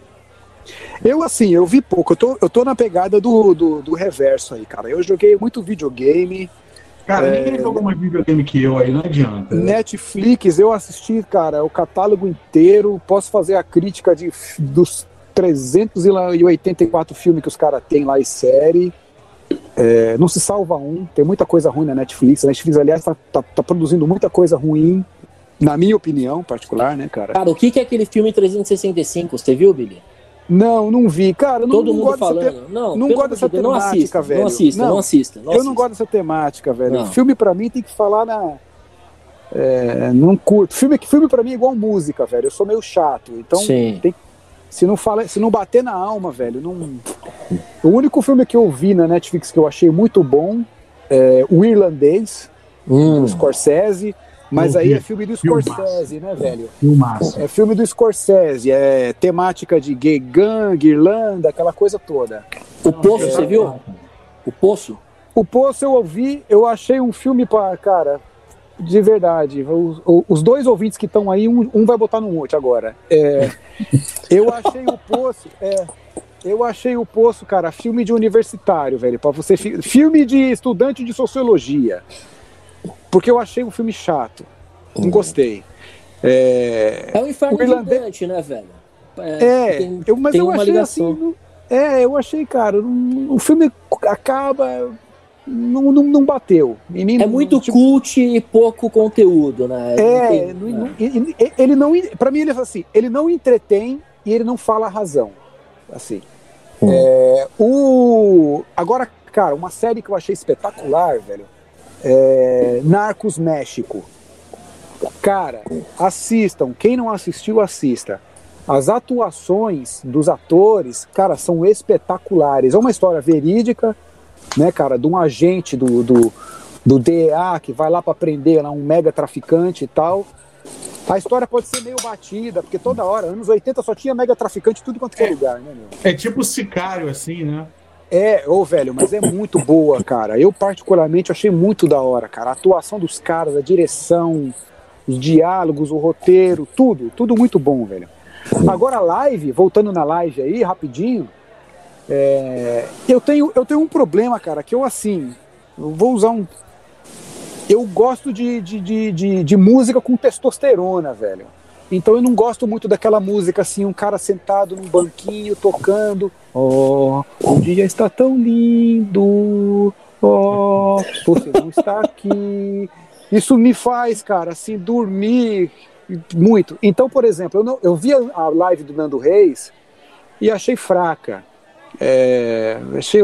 Speaker 1: Eu, assim, eu vi pouco. Eu tô, eu tô na pegada do, do, do reverso aí, cara. Eu joguei muito videogame.
Speaker 2: Cara,
Speaker 1: É,
Speaker 2: ninguém jogou mais videogame que eu aí, não adianta.
Speaker 1: Netflix, eu assisti, cara, o catálogo inteiro. Posso fazer a crítica de, dos 384 filmes que os caras têm lá e série. É, não se salva um. Tem muita coisa ruim na Netflix. A Netflix, aliás, tá, tá, tá produzindo muita coisa ruim. Na minha opinião particular, né, cara?
Speaker 3: Cara, o que, que é aquele filme 365? Você viu, Billy?
Speaker 1: Não, não vi. Cara, não,
Speaker 3: Todo
Speaker 1: não
Speaker 3: mundo
Speaker 1: gosto dessa
Speaker 3: falando.
Speaker 1: te-
Speaker 3: Não,
Speaker 1: não gosto dessa
Speaker 3: de Deus, não
Speaker 1: temática,
Speaker 3: assista,
Speaker 1: velho.
Speaker 3: Não assista,
Speaker 1: Não,
Speaker 3: não assista. Não
Speaker 1: eu não
Speaker 3: assista.
Speaker 1: gosto dessa temática, velho.
Speaker 3: Não.
Speaker 1: Filme pra mim tem que falar na. É, não curto. Filme, filme pra mim é igual música, velho. Eu sou meio chato. Então,
Speaker 3: Sim.
Speaker 1: tem- se não fala, se não bater na alma, velho, não. O único filme que eu vi na Netflix que eu achei muito bom é O Irlandês,
Speaker 3: Hum,
Speaker 1: do Scorsese. Mas
Speaker 2: Eu
Speaker 1: aí é filme do. Scorsese, né, velho?
Speaker 2: Filmaço.
Speaker 1: É filme do Scorsese, é temática de gay gang, Irlanda, aquela coisa toda.
Speaker 3: o Poço, você viu? O Poço?
Speaker 1: O Poço eu ouvi, eu achei um filme para, cara, de verdade. Os, os dois ouvintes que estão aí, um, um vai botar no mute agora. É, eu achei o Poço, é, eu achei o Poço, cara, filme de universitário, velho, para você fi- filme de estudante de sociologia. Porque eu achei um filme chato. Não gostei. É,
Speaker 3: É o inferno
Speaker 1: O irlandês-
Speaker 3: gigante, né, velho?
Speaker 1: É, é tem, eu, mas tem eu achei ligação. assim. É, eu achei, cara, o filme acaba. Não, não, não bateu.
Speaker 3: Mim, é muito tipo, cult e pouco conteúdo, né?
Speaker 1: É, não tem, não, ele, ele não. Pra mim, ele assim, ele não entretém e ele não fala a razão. Assim. Hum. É, o, agora, cara, uma série que eu achei espetacular, velho. É Narcos México. Cara, assistam. Quem não assistiu, assista. As atuações dos atores, cara, são espetaculares. É uma história verídica, né, cara, de um agente do, do, do DEA que vai lá para prender lá, um mega traficante e tal. A história pode ser meio batida, porque toda hora, anos 80 só tinha mega traficante tudo quanto é, é lugar, né, meu?
Speaker 2: É tipo sicário, assim, né?
Speaker 1: É, ô velho, mas é muito boa, cara. Eu particularmente achei muito da hora, cara. A atuação dos caras, a direção, os diálogos, o roteiro, tudo, tudo muito bom, velho. Agora a live, voltando na live aí, rapidinho, é, eu, tenho, eu tenho um problema, cara, que eu assim, eu vou usar um. Eu gosto de, de, de, de, de música com testosterona, velho. Então eu não gosto muito daquela música assim, um cara sentado num banquinho tocando. Oh, o dia está tão lindo. Oh, você não está aqui. Isso me faz, cara, assim, dormir muito. Então, por exemplo, eu, não, eu vi a live do Nando Reis e achei fraca. É, achei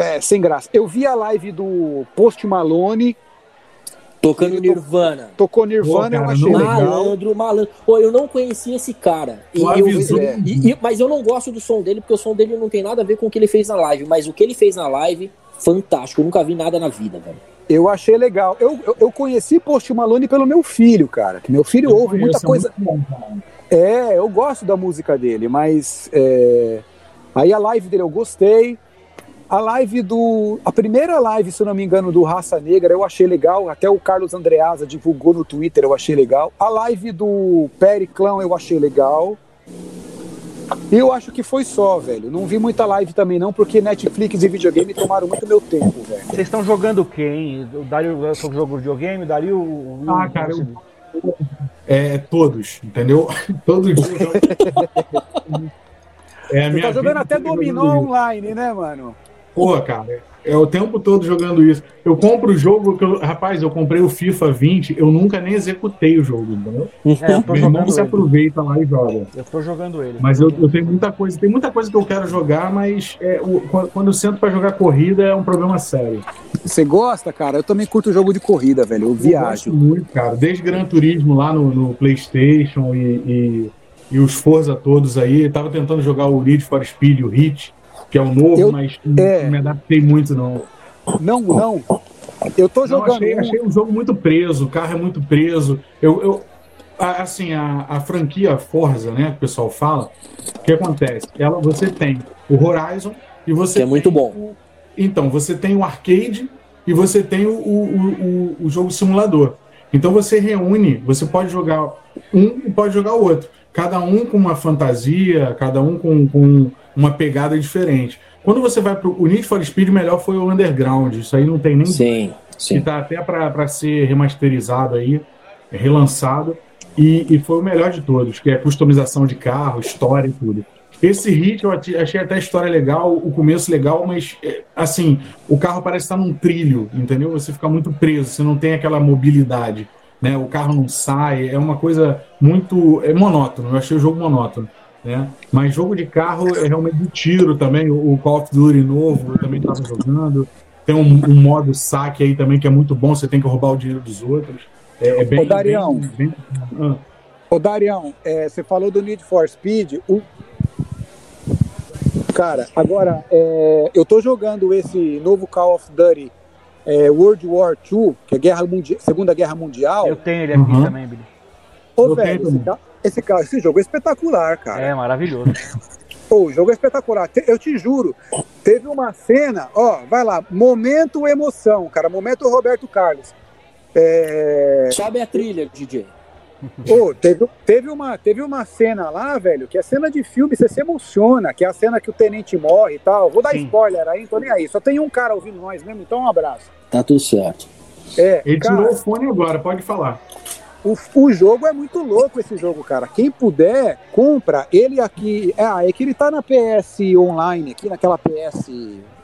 Speaker 1: é, sem graça. Eu vi a live do Post Malone.
Speaker 3: Tocando Nirvana.
Speaker 1: Tocou Nirvana, Pô, cara, eu achei
Speaker 3: malandro, legal. Malandro, Pô, eu não conhecia esse cara. E, eu, é. e, e, mas eu não gosto do som dele, porque o som dele não tem nada a ver com o que ele fez na live. Mas o que ele fez na live, fantástico. Eu nunca vi nada na vida, velho.
Speaker 1: Eu achei legal. Eu, eu, eu, conheci Post Malone pelo meu filho, cara. Que meu filho eu ouve muita coisa. Bom, é, eu gosto da música dele, mas é... aí a live dele eu gostei. A live do. A primeira live, se eu não me engano, do Raça Negra, eu achei legal. Até o Carlos Andreasa divulgou no Twitter, eu achei legal. A live do Periclão eu achei legal. E eu acho que foi só, velho. Não vi muita live também não, porque Netflix e videogame tomaram muito meu tempo, velho.
Speaker 4: Vocês estão jogando quem? O Dario jogou videogame, o Dario... O,
Speaker 2: ah, cara, eu... É, todos, entendeu? Todos os dias.
Speaker 1: é a minha Você tá jogando até dominó online, né, mano?
Speaker 2: Porra, cara, é o tempo todo jogando isso. Eu compro o jogo que eu, rapaz, eu comprei o FIFA 20, eu nunca nem executei o jogo, entendeu? É, Meu irmão se aproveita lá e joga.
Speaker 4: Eu tô jogando ele.
Speaker 2: Mas eu, eu, tenho muita coisa, tem muita coisa que eu quero jogar, mas é, o, quando eu sento para jogar corrida é um problema sério.
Speaker 1: Você gosta, cara? Eu também curto jogo de corrida, velho. Eu viajo. Eu gosto
Speaker 2: muito, cara. Desde Gran Turismo lá no, no PlayStation e, e, e, os Forza todos aí. Eu tava tentando jogar o Need for Speed, o Hit que é o novo, eu, mas é... não me adaptei muito, não.
Speaker 1: Não, não. Eu tô jogando. Não,
Speaker 2: achei, achei um jogo muito preso, o carro é muito preso. Eu, eu assim, a, a franquia Forza, né, que o pessoal fala, o que acontece? Ela, você tem o Horizon e você.
Speaker 3: Que é muito bom.
Speaker 2: O, então, você tem o arcade e você tem o, o, o, o jogo simulador. Então você reúne, você pode jogar um e pode jogar o outro. Cada um com uma fantasia, cada um com, com uma pegada diferente. Quando você vai para o Need for Speed, melhor foi o Underground. Isso aí não tem nem.
Speaker 3: Sim, sim.
Speaker 2: Que tá até para ser remasterizado aí, relançado. E, e, foi o melhor de todos, que é customização de carro, história e tudo. Esse hit eu achei até a história legal, o começo legal, mas é, assim, o carro parece estar num trilho, entendeu? Você fica muito preso, você não tem aquela mobilidade, né? O carro não sai, é uma coisa muito é monótono. Eu achei o jogo monótono. Né? Mas jogo de carro é realmente de tiro também. O Call of Duty novo eu também estava jogando. Tem um, um, modo saque aí também que é muito bom, você tem que roubar o dinheiro dos outros. É, é bem.
Speaker 1: Ô, Darião, bem, bem... Ah. Ô, Darião é, você falou do Need for Speed. O... Cara, agora é, eu tô jogando esse novo Call of Duty é, World War II, que é Guerra Mundi Segunda Guerra Mundial.
Speaker 4: Eu tenho ele aqui uhum. também, Billy.
Speaker 1: Ô, velho, esse, esse, esse jogo é espetacular, cara.
Speaker 4: É, maravilhoso.
Speaker 1: Pô, o jogo é espetacular. Eu te juro, teve uma cena, ó, vai lá, momento emoção, cara, momento Roberto Carlos.
Speaker 3: É... Sobe a trilha, DJ.
Speaker 1: Pô, teve, teve, uma, teve uma cena lá, velho, que é cena de filme, você se emociona, que é a cena que o tenente morre e tal. Vou dar Sim. spoiler aí, tô nem aí. Só tem um cara ouvindo nós mesmo, então um abraço.
Speaker 3: Tá tudo certo.
Speaker 2: É, Ele cara... tirou o fone agora, pode falar.
Speaker 1: o, o jogo é muito louco esse jogo, cara. Quem puder, compra. Ele aqui. É, ah, é que ele tá na PS Online, aqui naquela PS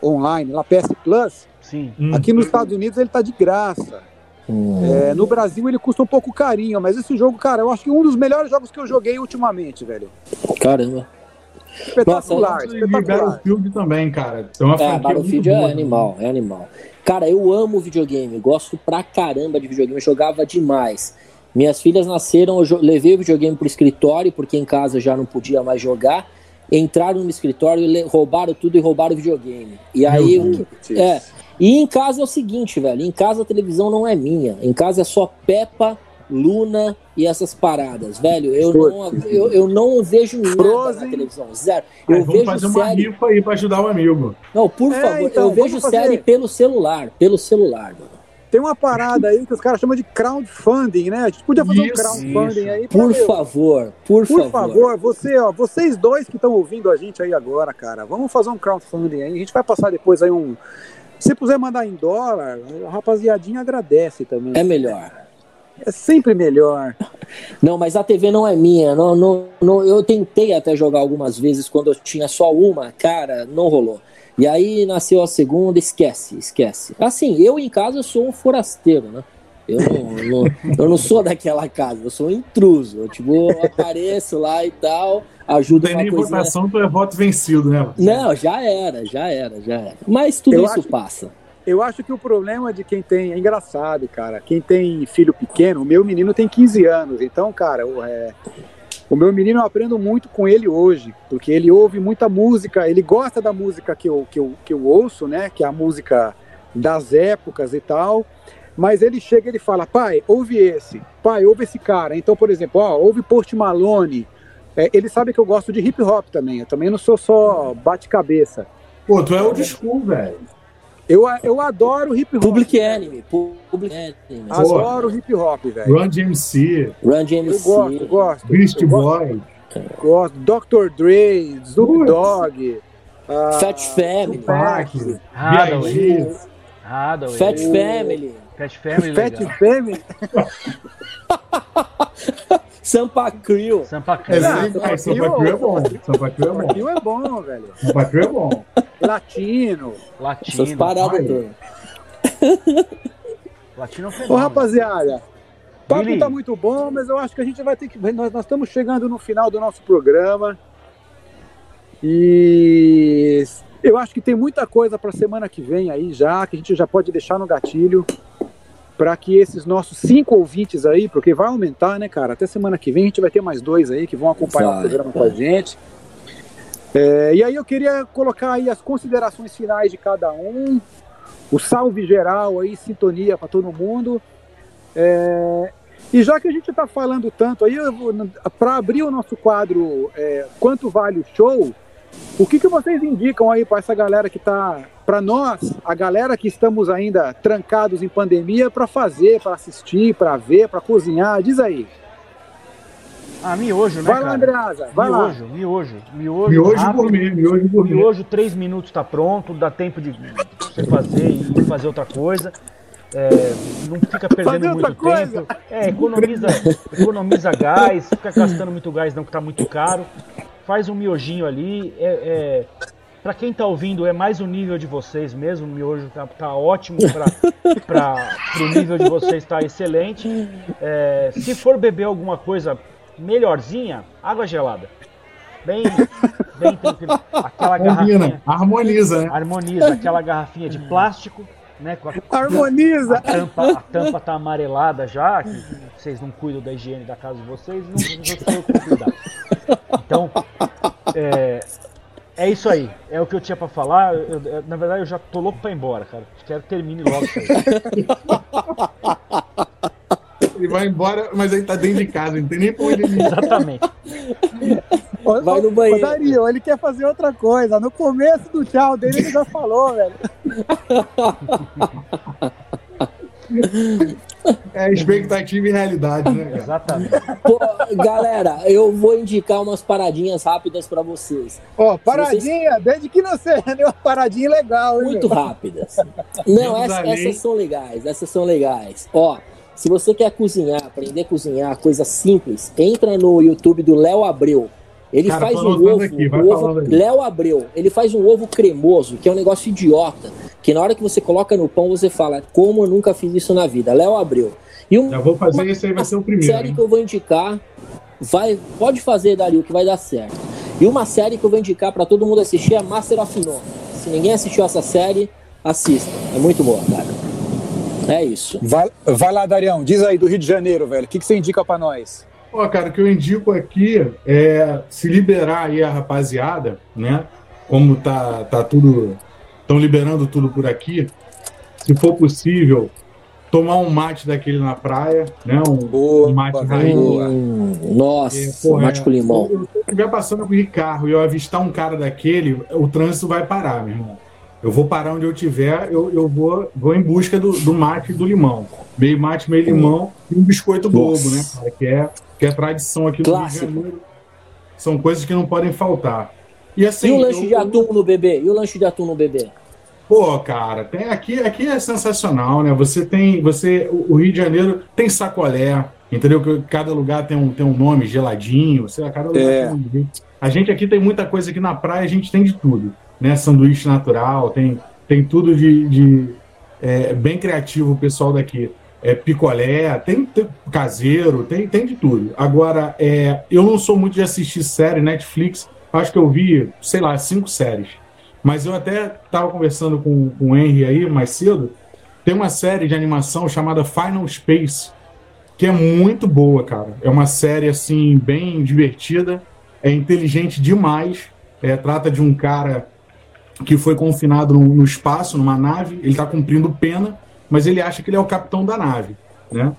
Speaker 1: Online, na PS Plus.
Speaker 4: Sim.
Speaker 2: Hum.
Speaker 1: Aqui nos Estados Unidos ele tá de graça. É, no Brasil ele custa um pouco carinho, mas esse jogo, cara, eu acho que um dos melhores jogos que eu joguei ultimamente, velho.
Speaker 3: Caramba.
Speaker 1: Espetacular,
Speaker 2: E
Speaker 1: espetacular.
Speaker 2: Battlefield também, cara. É uma
Speaker 3: É,
Speaker 2: franquia
Speaker 3: Battlefield
Speaker 2: boa,
Speaker 3: é
Speaker 2: né?
Speaker 3: animal, é animal. Cara, eu amo videogame, gosto pra caramba de videogame, eu jogava demais. Minhas filhas nasceram, eu levei o videogame pro escritório, porque em casa já não podia mais jogar. Entraram no escritório, roubaram tudo e roubaram o videogame. E aí, o que- é. E em casa é o seguinte, velho, em casa a televisão não é minha. Em casa é só Peppa, Luna e essas paradas, velho. Eu não, eu, eu não vejo nada
Speaker 1: Frozen.
Speaker 3: na televisão, zero. Eu
Speaker 2: vamos
Speaker 3: vejo
Speaker 2: fazer uma
Speaker 3: série.
Speaker 2: rifa aí pra ajudar o amigo.
Speaker 3: Não, por
Speaker 1: É,
Speaker 3: favor,
Speaker 1: então,
Speaker 3: eu vejo
Speaker 1: fazer.
Speaker 3: série pelo celular, pelo celular, mano.
Speaker 1: Tem uma parada aí que os caras chamam de crowdfunding, né? A gente podia fazer um
Speaker 2: Isso,
Speaker 1: crowdfunding
Speaker 4: isso.
Speaker 1: aí. pra,
Speaker 3: Por
Speaker 1: meu,
Speaker 3: favor, por,
Speaker 1: Por favor, você, ó, vocês dois que estão ouvindo a gente aí agora, cara, vamos fazer um crowdfunding aí. A gente vai passar depois aí um. Se puder mandar em dólar, a rapaziadinha agradece também.
Speaker 3: É melhor.
Speaker 1: É sempre melhor.
Speaker 3: Não, mas a TV não é minha. Não, não, não, eu tentei até jogar algumas vezes quando eu tinha só uma, cara, não rolou. E aí nasceu a segunda, esquece, esquece. Assim, eu em casa eu sou um forasteiro, né? Eu não, não- eu não sou daquela casa, eu sou um intruso. Eu, tipo, eu apareço lá e tal, ajudo
Speaker 2: tem
Speaker 3: uma coisinha.
Speaker 2: votação, tu é voto vencido, né?
Speaker 3: Não, já era, já era, já era. Mas tudo
Speaker 1: Eu
Speaker 3: isso
Speaker 1: acho-
Speaker 3: passa.
Speaker 1: Eu acho que o problema de quem tem. É engraçado, cara. Quem tem filho pequeno, o meu menino tem 15 anos. Então, cara, o, é, o meu menino eu aprendo muito com ele hoje. Porque ele ouve muita música, ele gosta da música que eu, que eu, que eu ouço, né? Que é a música das épocas e tal. Mas ele chega e ele fala, pai, ouve esse, pai, ouve esse cara. Então, por exemplo, ó, ouve Post Malone. É, ele sabe que eu gosto de hip hop também. Eu também não sou só bate-cabeça.
Speaker 2: Pô, tu é old school, velho.
Speaker 1: Eu, eu adoro hip hop.
Speaker 3: Public Enemy, Public Enemy.
Speaker 1: Adoro hip hop, velho.
Speaker 2: Run DMC,
Speaker 3: Run
Speaker 1: Eu
Speaker 3: DMC.
Speaker 1: gosto, gosto.
Speaker 2: Beast
Speaker 1: eu gosto,
Speaker 2: Boy.
Speaker 1: gosto. Dr. Dre, Snoop. Dogg. ah,
Speaker 3: Fat Family.
Speaker 1: Tupac.
Speaker 4: Hadaway.
Speaker 3: Fat Family.
Speaker 4: Fat Family
Speaker 1: Fat
Speaker 4: legal.
Speaker 1: Family.
Speaker 3: Sampa Crew.
Speaker 4: Sampa
Speaker 2: É,
Speaker 4: Crew.
Speaker 1: Ah, Sampa
Speaker 2: é, Sampa
Speaker 1: Crew,
Speaker 2: Crew é bom. Sampa Crew é bom.
Speaker 1: Aquilo é bom, velho.
Speaker 2: Sampa Crew é bom.
Speaker 1: Latino.
Speaker 4: Latino.
Speaker 3: Essas paradas
Speaker 2: vai.
Speaker 3: todas.
Speaker 4: Latino é um
Speaker 1: Ô, rapaziada. O papo
Speaker 4: Billy.
Speaker 1: tá muito bom, mas eu acho que a gente vai ter que. Nós, nós estamos chegando no final do nosso programa. E eu acho que tem muita coisa para semana que vem aí já, que a gente já pode deixar no gatilho. Para que esses nossos cinco ouvintes aí, porque vai aumentar, né, cara? Até semana que vem a gente vai ter mais dois aí que vão acompanhar
Speaker 3: Vai,
Speaker 1: o programa com a gente. É, e aí eu queria colocar aí as considerações finais de cada um, o salve geral aí, sintonia para todo mundo. É, e já que a gente está falando tanto aí, para abrir o nosso quadro é, Quanto Vale o Show, o que, que vocês indicam aí para essa galera que está, para nós, a galera que estamos ainda trancados em pandemia, para fazer, para assistir, para ver, para cozinhar? Diz aí.
Speaker 4: Ah, miojo, né,
Speaker 1: Vai lá? Andreasa, vai lá.
Speaker 4: miojo, miojo, miojo.
Speaker 2: Miojo
Speaker 4: rápido.
Speaker 2: gourmet, miojo gourmet.
Speaker 4: Miojo, três minutos tá pronto, dá tempo de você fazer e fazer outra coisa. É, não fica perdendo
Speaker 1: Fazer outra
Speaker 4: muito
Speaker 1: coisa?
Speaker 4: tempo. É, economiza, economiza gás, fica gastando muito gás não que tá muito caro. Faz um miojinho ali. É, é, para quem tá ouvindo, é mais o nível de vocês mesmo. O miojo tá, tá ótimo para o nível de vocês, tá excelente. É, se for beber alguma coisa melhorzinha, água gelada. Bem, bem tranquilo. Aquela garrafinha
Speaker 2: Combina, harmoniza, né?
Speaker 4: harmoniza, aquela garrafinha de plástico, né? Com a, a
Speaker 1: Harmoniza!
Speaker 4: tampa, a tampa tá amarelada já, que vocês não cuidam da higiene da casa de vocês, não, não sou eu que cuidar. Então, é, é isso aí. É o que eu tinha pra falar. Eu- eu- na verdade, eu já tô louco pra ir embora, cara. Quero que termine logo isso aí.
Speaker 2: Ele vai embora, mas ele tá dentro de casa, não tem nem pra onde ele ir.
Speaker 4: Exatamente.
Speaker 1: Ô,
Speaker 3: Vai no banheiro.
Speaker 1: Dario, ele quer fazer outra coisa. No começo do tchau dele, ele já falou, velho.
Speaker 2: É expectativa e realidade, né, cara?
Speaker 4: Exatamente.
Speaker 3: Pô, galera, eu vou indicar umas paradinhas rápidas pra vocês.
Speaker 1: Ó, paradinha, desde que não seja né, uma paradinha legal, hein?
Speaker 3: Muito
Speaker 1: meu?
Speaker 3: rápidas. Não, essa- essas são legais, essas são legais. Ó, Se você quer cozinhar, aprender a cozinhar, coisa simples, entra no YouTube do Léo Abreu. Ele Cara, faz um ovo, aqui, um ovo Léo Abreu, ele faz um ovo cremoso, que é um negócio idiota, que na hora que você coloca no pão, você fala, como eu nunca fiz isso na vida. Léo Abreu.
Speaker 2: E um, Já vou fazer, esse aí vai ser o primeiro.
Speaker 3: série hein? que eu vou indicar, vai, pode fazer, Dario, que vai dar certo. E uma série que eu vou indicar para todo mundo assistir é Master of None. Se ninguém assistiu essa série, assista. É muito boa, cara. É isso.
Speaker 1: Vai, vai lá, Darião. Diz aí do Rio de Janeiro, velho. O que, que você indica para nós?
Speaker 2: Pô, cara, o que eu indico aqui é se liberar aí a rapaziada, né? Como tá, tá tudo. Estão liberando tudo por aqui. Se for possível, tomar um mate daquele na praia, né? Um,
Speaker 3: boa, um mate raiz. Nossa, é, porra, mate com limão. Se
Speaker 2: eu estiver passando com o carro e eu avistar um cara daquele, o trânsito vai parar, meu irmão. Eu vou parar onde eu tiver, eu, eu vou, vou em busca do, do mate e do limão. Meio mate, meio limão e um biscoito bobo, né, cara? Que é, que é tradição aqui do. Rio de Janeiro. São coisas que não podem faltar.
Speaker 3: E, assim, e o lanche eu, de atum no bebê? E o lanche de atum no bebê?
Speaker 2: Pô, cara, tem, aqui, aqui é sensacional, né? Você tem. Você, o Rio de Janeiro tem sacolé, entendeu? Que cada lugar tem um, tem um nome geladinho. Você, cada lugar é. tem um. A gente aqui tem muita coisa aqui na praia, a gente tem de tudo. Né? Sanduíche natural, tem, tem tudo de. de é, bem criativo o pessoal daqui. É, picolé, tem, tem, caseiro, tem, tem de tudo. Agora, é, eu não sou muito de assistir série, Netflix, acho que eu vi, sei lá, cinco séries. Mas eu até estava conversando com, com o Henry aí mais cedo. Tem uma série de animação chamada Final Space, que é muito boa, cara. É uma série assim bem divertida, é inteligente demais. É, trata de um cara que foi confinado no, no espaço, numa nave. Ele está cumprindo pena, mas ele acha que ele é o capitão da nave, né?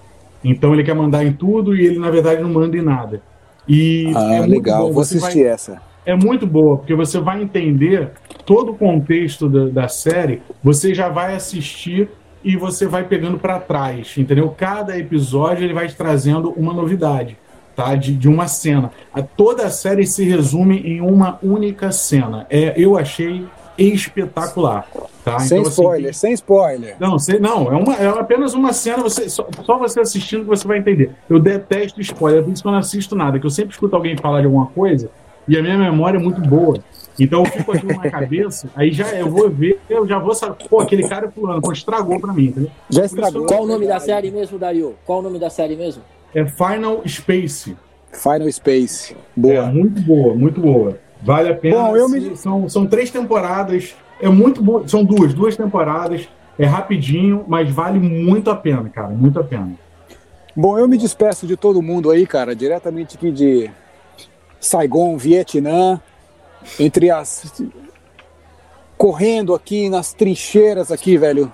Speaker 2: Então ele quer mandar em tudo e ele na verdade não manda em nada.
Speaker 1: E ah, é legal. Vou assistir vai... essa
Speaker 2: é muito boa, porque você vai entender todo o contexto da, da série, você já vai assistir e você vai pegando para trás, entendeu? Cada episódio ele vai te trazendo uma novidade, tá? De, de uma cena. A, toda a série se resume em uma única cena. É, eu achei espetacular. Tá?
Speaker 1: Sem então, assim, spoiler, assim, sem spoiler.
Speaker 2: Não, sei, não é, uma, é apenas uma cena, você, só, só, você assistindo que você vai entender. Eu detesto spoiler, por isso que eu não assisto nada, que eu sempre escuto alguém falar de alguma coisa, e a minha memória é muito boa. Então eu fico aqui na cabeça, aí já eu vou ver, eu já vou saber, pô, aquele cara fulano, pô, estragou pra mim, entendeu?
Speaker 3: Já estragou. Qual o nome da série mesmo, Dario? Qual o nome da série mesmo?
Speaker 2: É Final Space.
Speaker 1: Final Space. Boa. É,
Speaker 2: muito boa, muito boa. Vale a pena. Bom, eu me... são, são três temporadas, é muito bom, são duas, duas temporadas, é rapidinho, mas vale muito a pena, cara, muito a pena.
Speaker 1: Bom, eu me despeço de todo mundo aí, cara, diretamente aqui de Saigon, Vietnã, entre as correndo aqui nas trincheiras aqui, velho,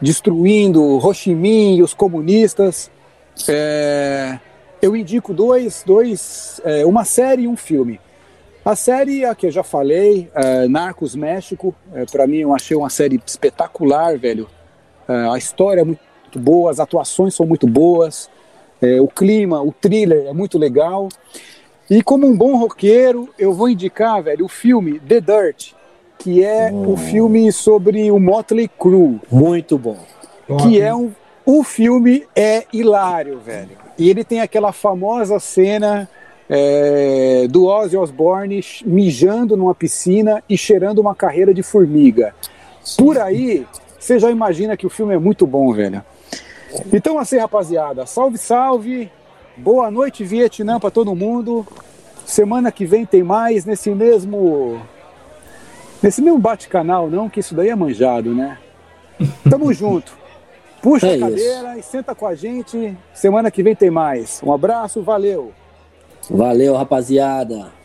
Speaker 1: destruindo Ho Chi Minh e os comunistas. É, eu indico dois, dois é, uma série e um filme. A série, a que eu já falei, é, Narcos México, é, para mim eu achei uma série espetacular, velho. É, a história é muito boa, as atuações são muito boas, é, o clima, o thriller é muito legal. E como um bom roqueiro, eu vou indicar, velho, o filme The Dirt, que é hum. o filme sobre o Motley Crue.
Speaker 3: Muito bom.
Speaker 1: Que é um. O filme é hilário, velho. E ele tem aquela famosa cena é, do Ozzy Osbourne mijando numa piscina e cheirando uma carreira de formiga. Por aí, você já imagina que o filme é muito bom, velho. Então, assim, rapaziada, salve, salve. Boa noite, Vietnã, para todo mundo. Semana que vem tem mais nesse mesmo. Nesse mesmo bate-canal, não, que isso daí é manjado, né? Tamo junto. Puxa é a cadeira isso. e senta com a gente. Semana que vem tem mais. Um abraço, valeu.
Speaker 3: Valeu, rapaziada.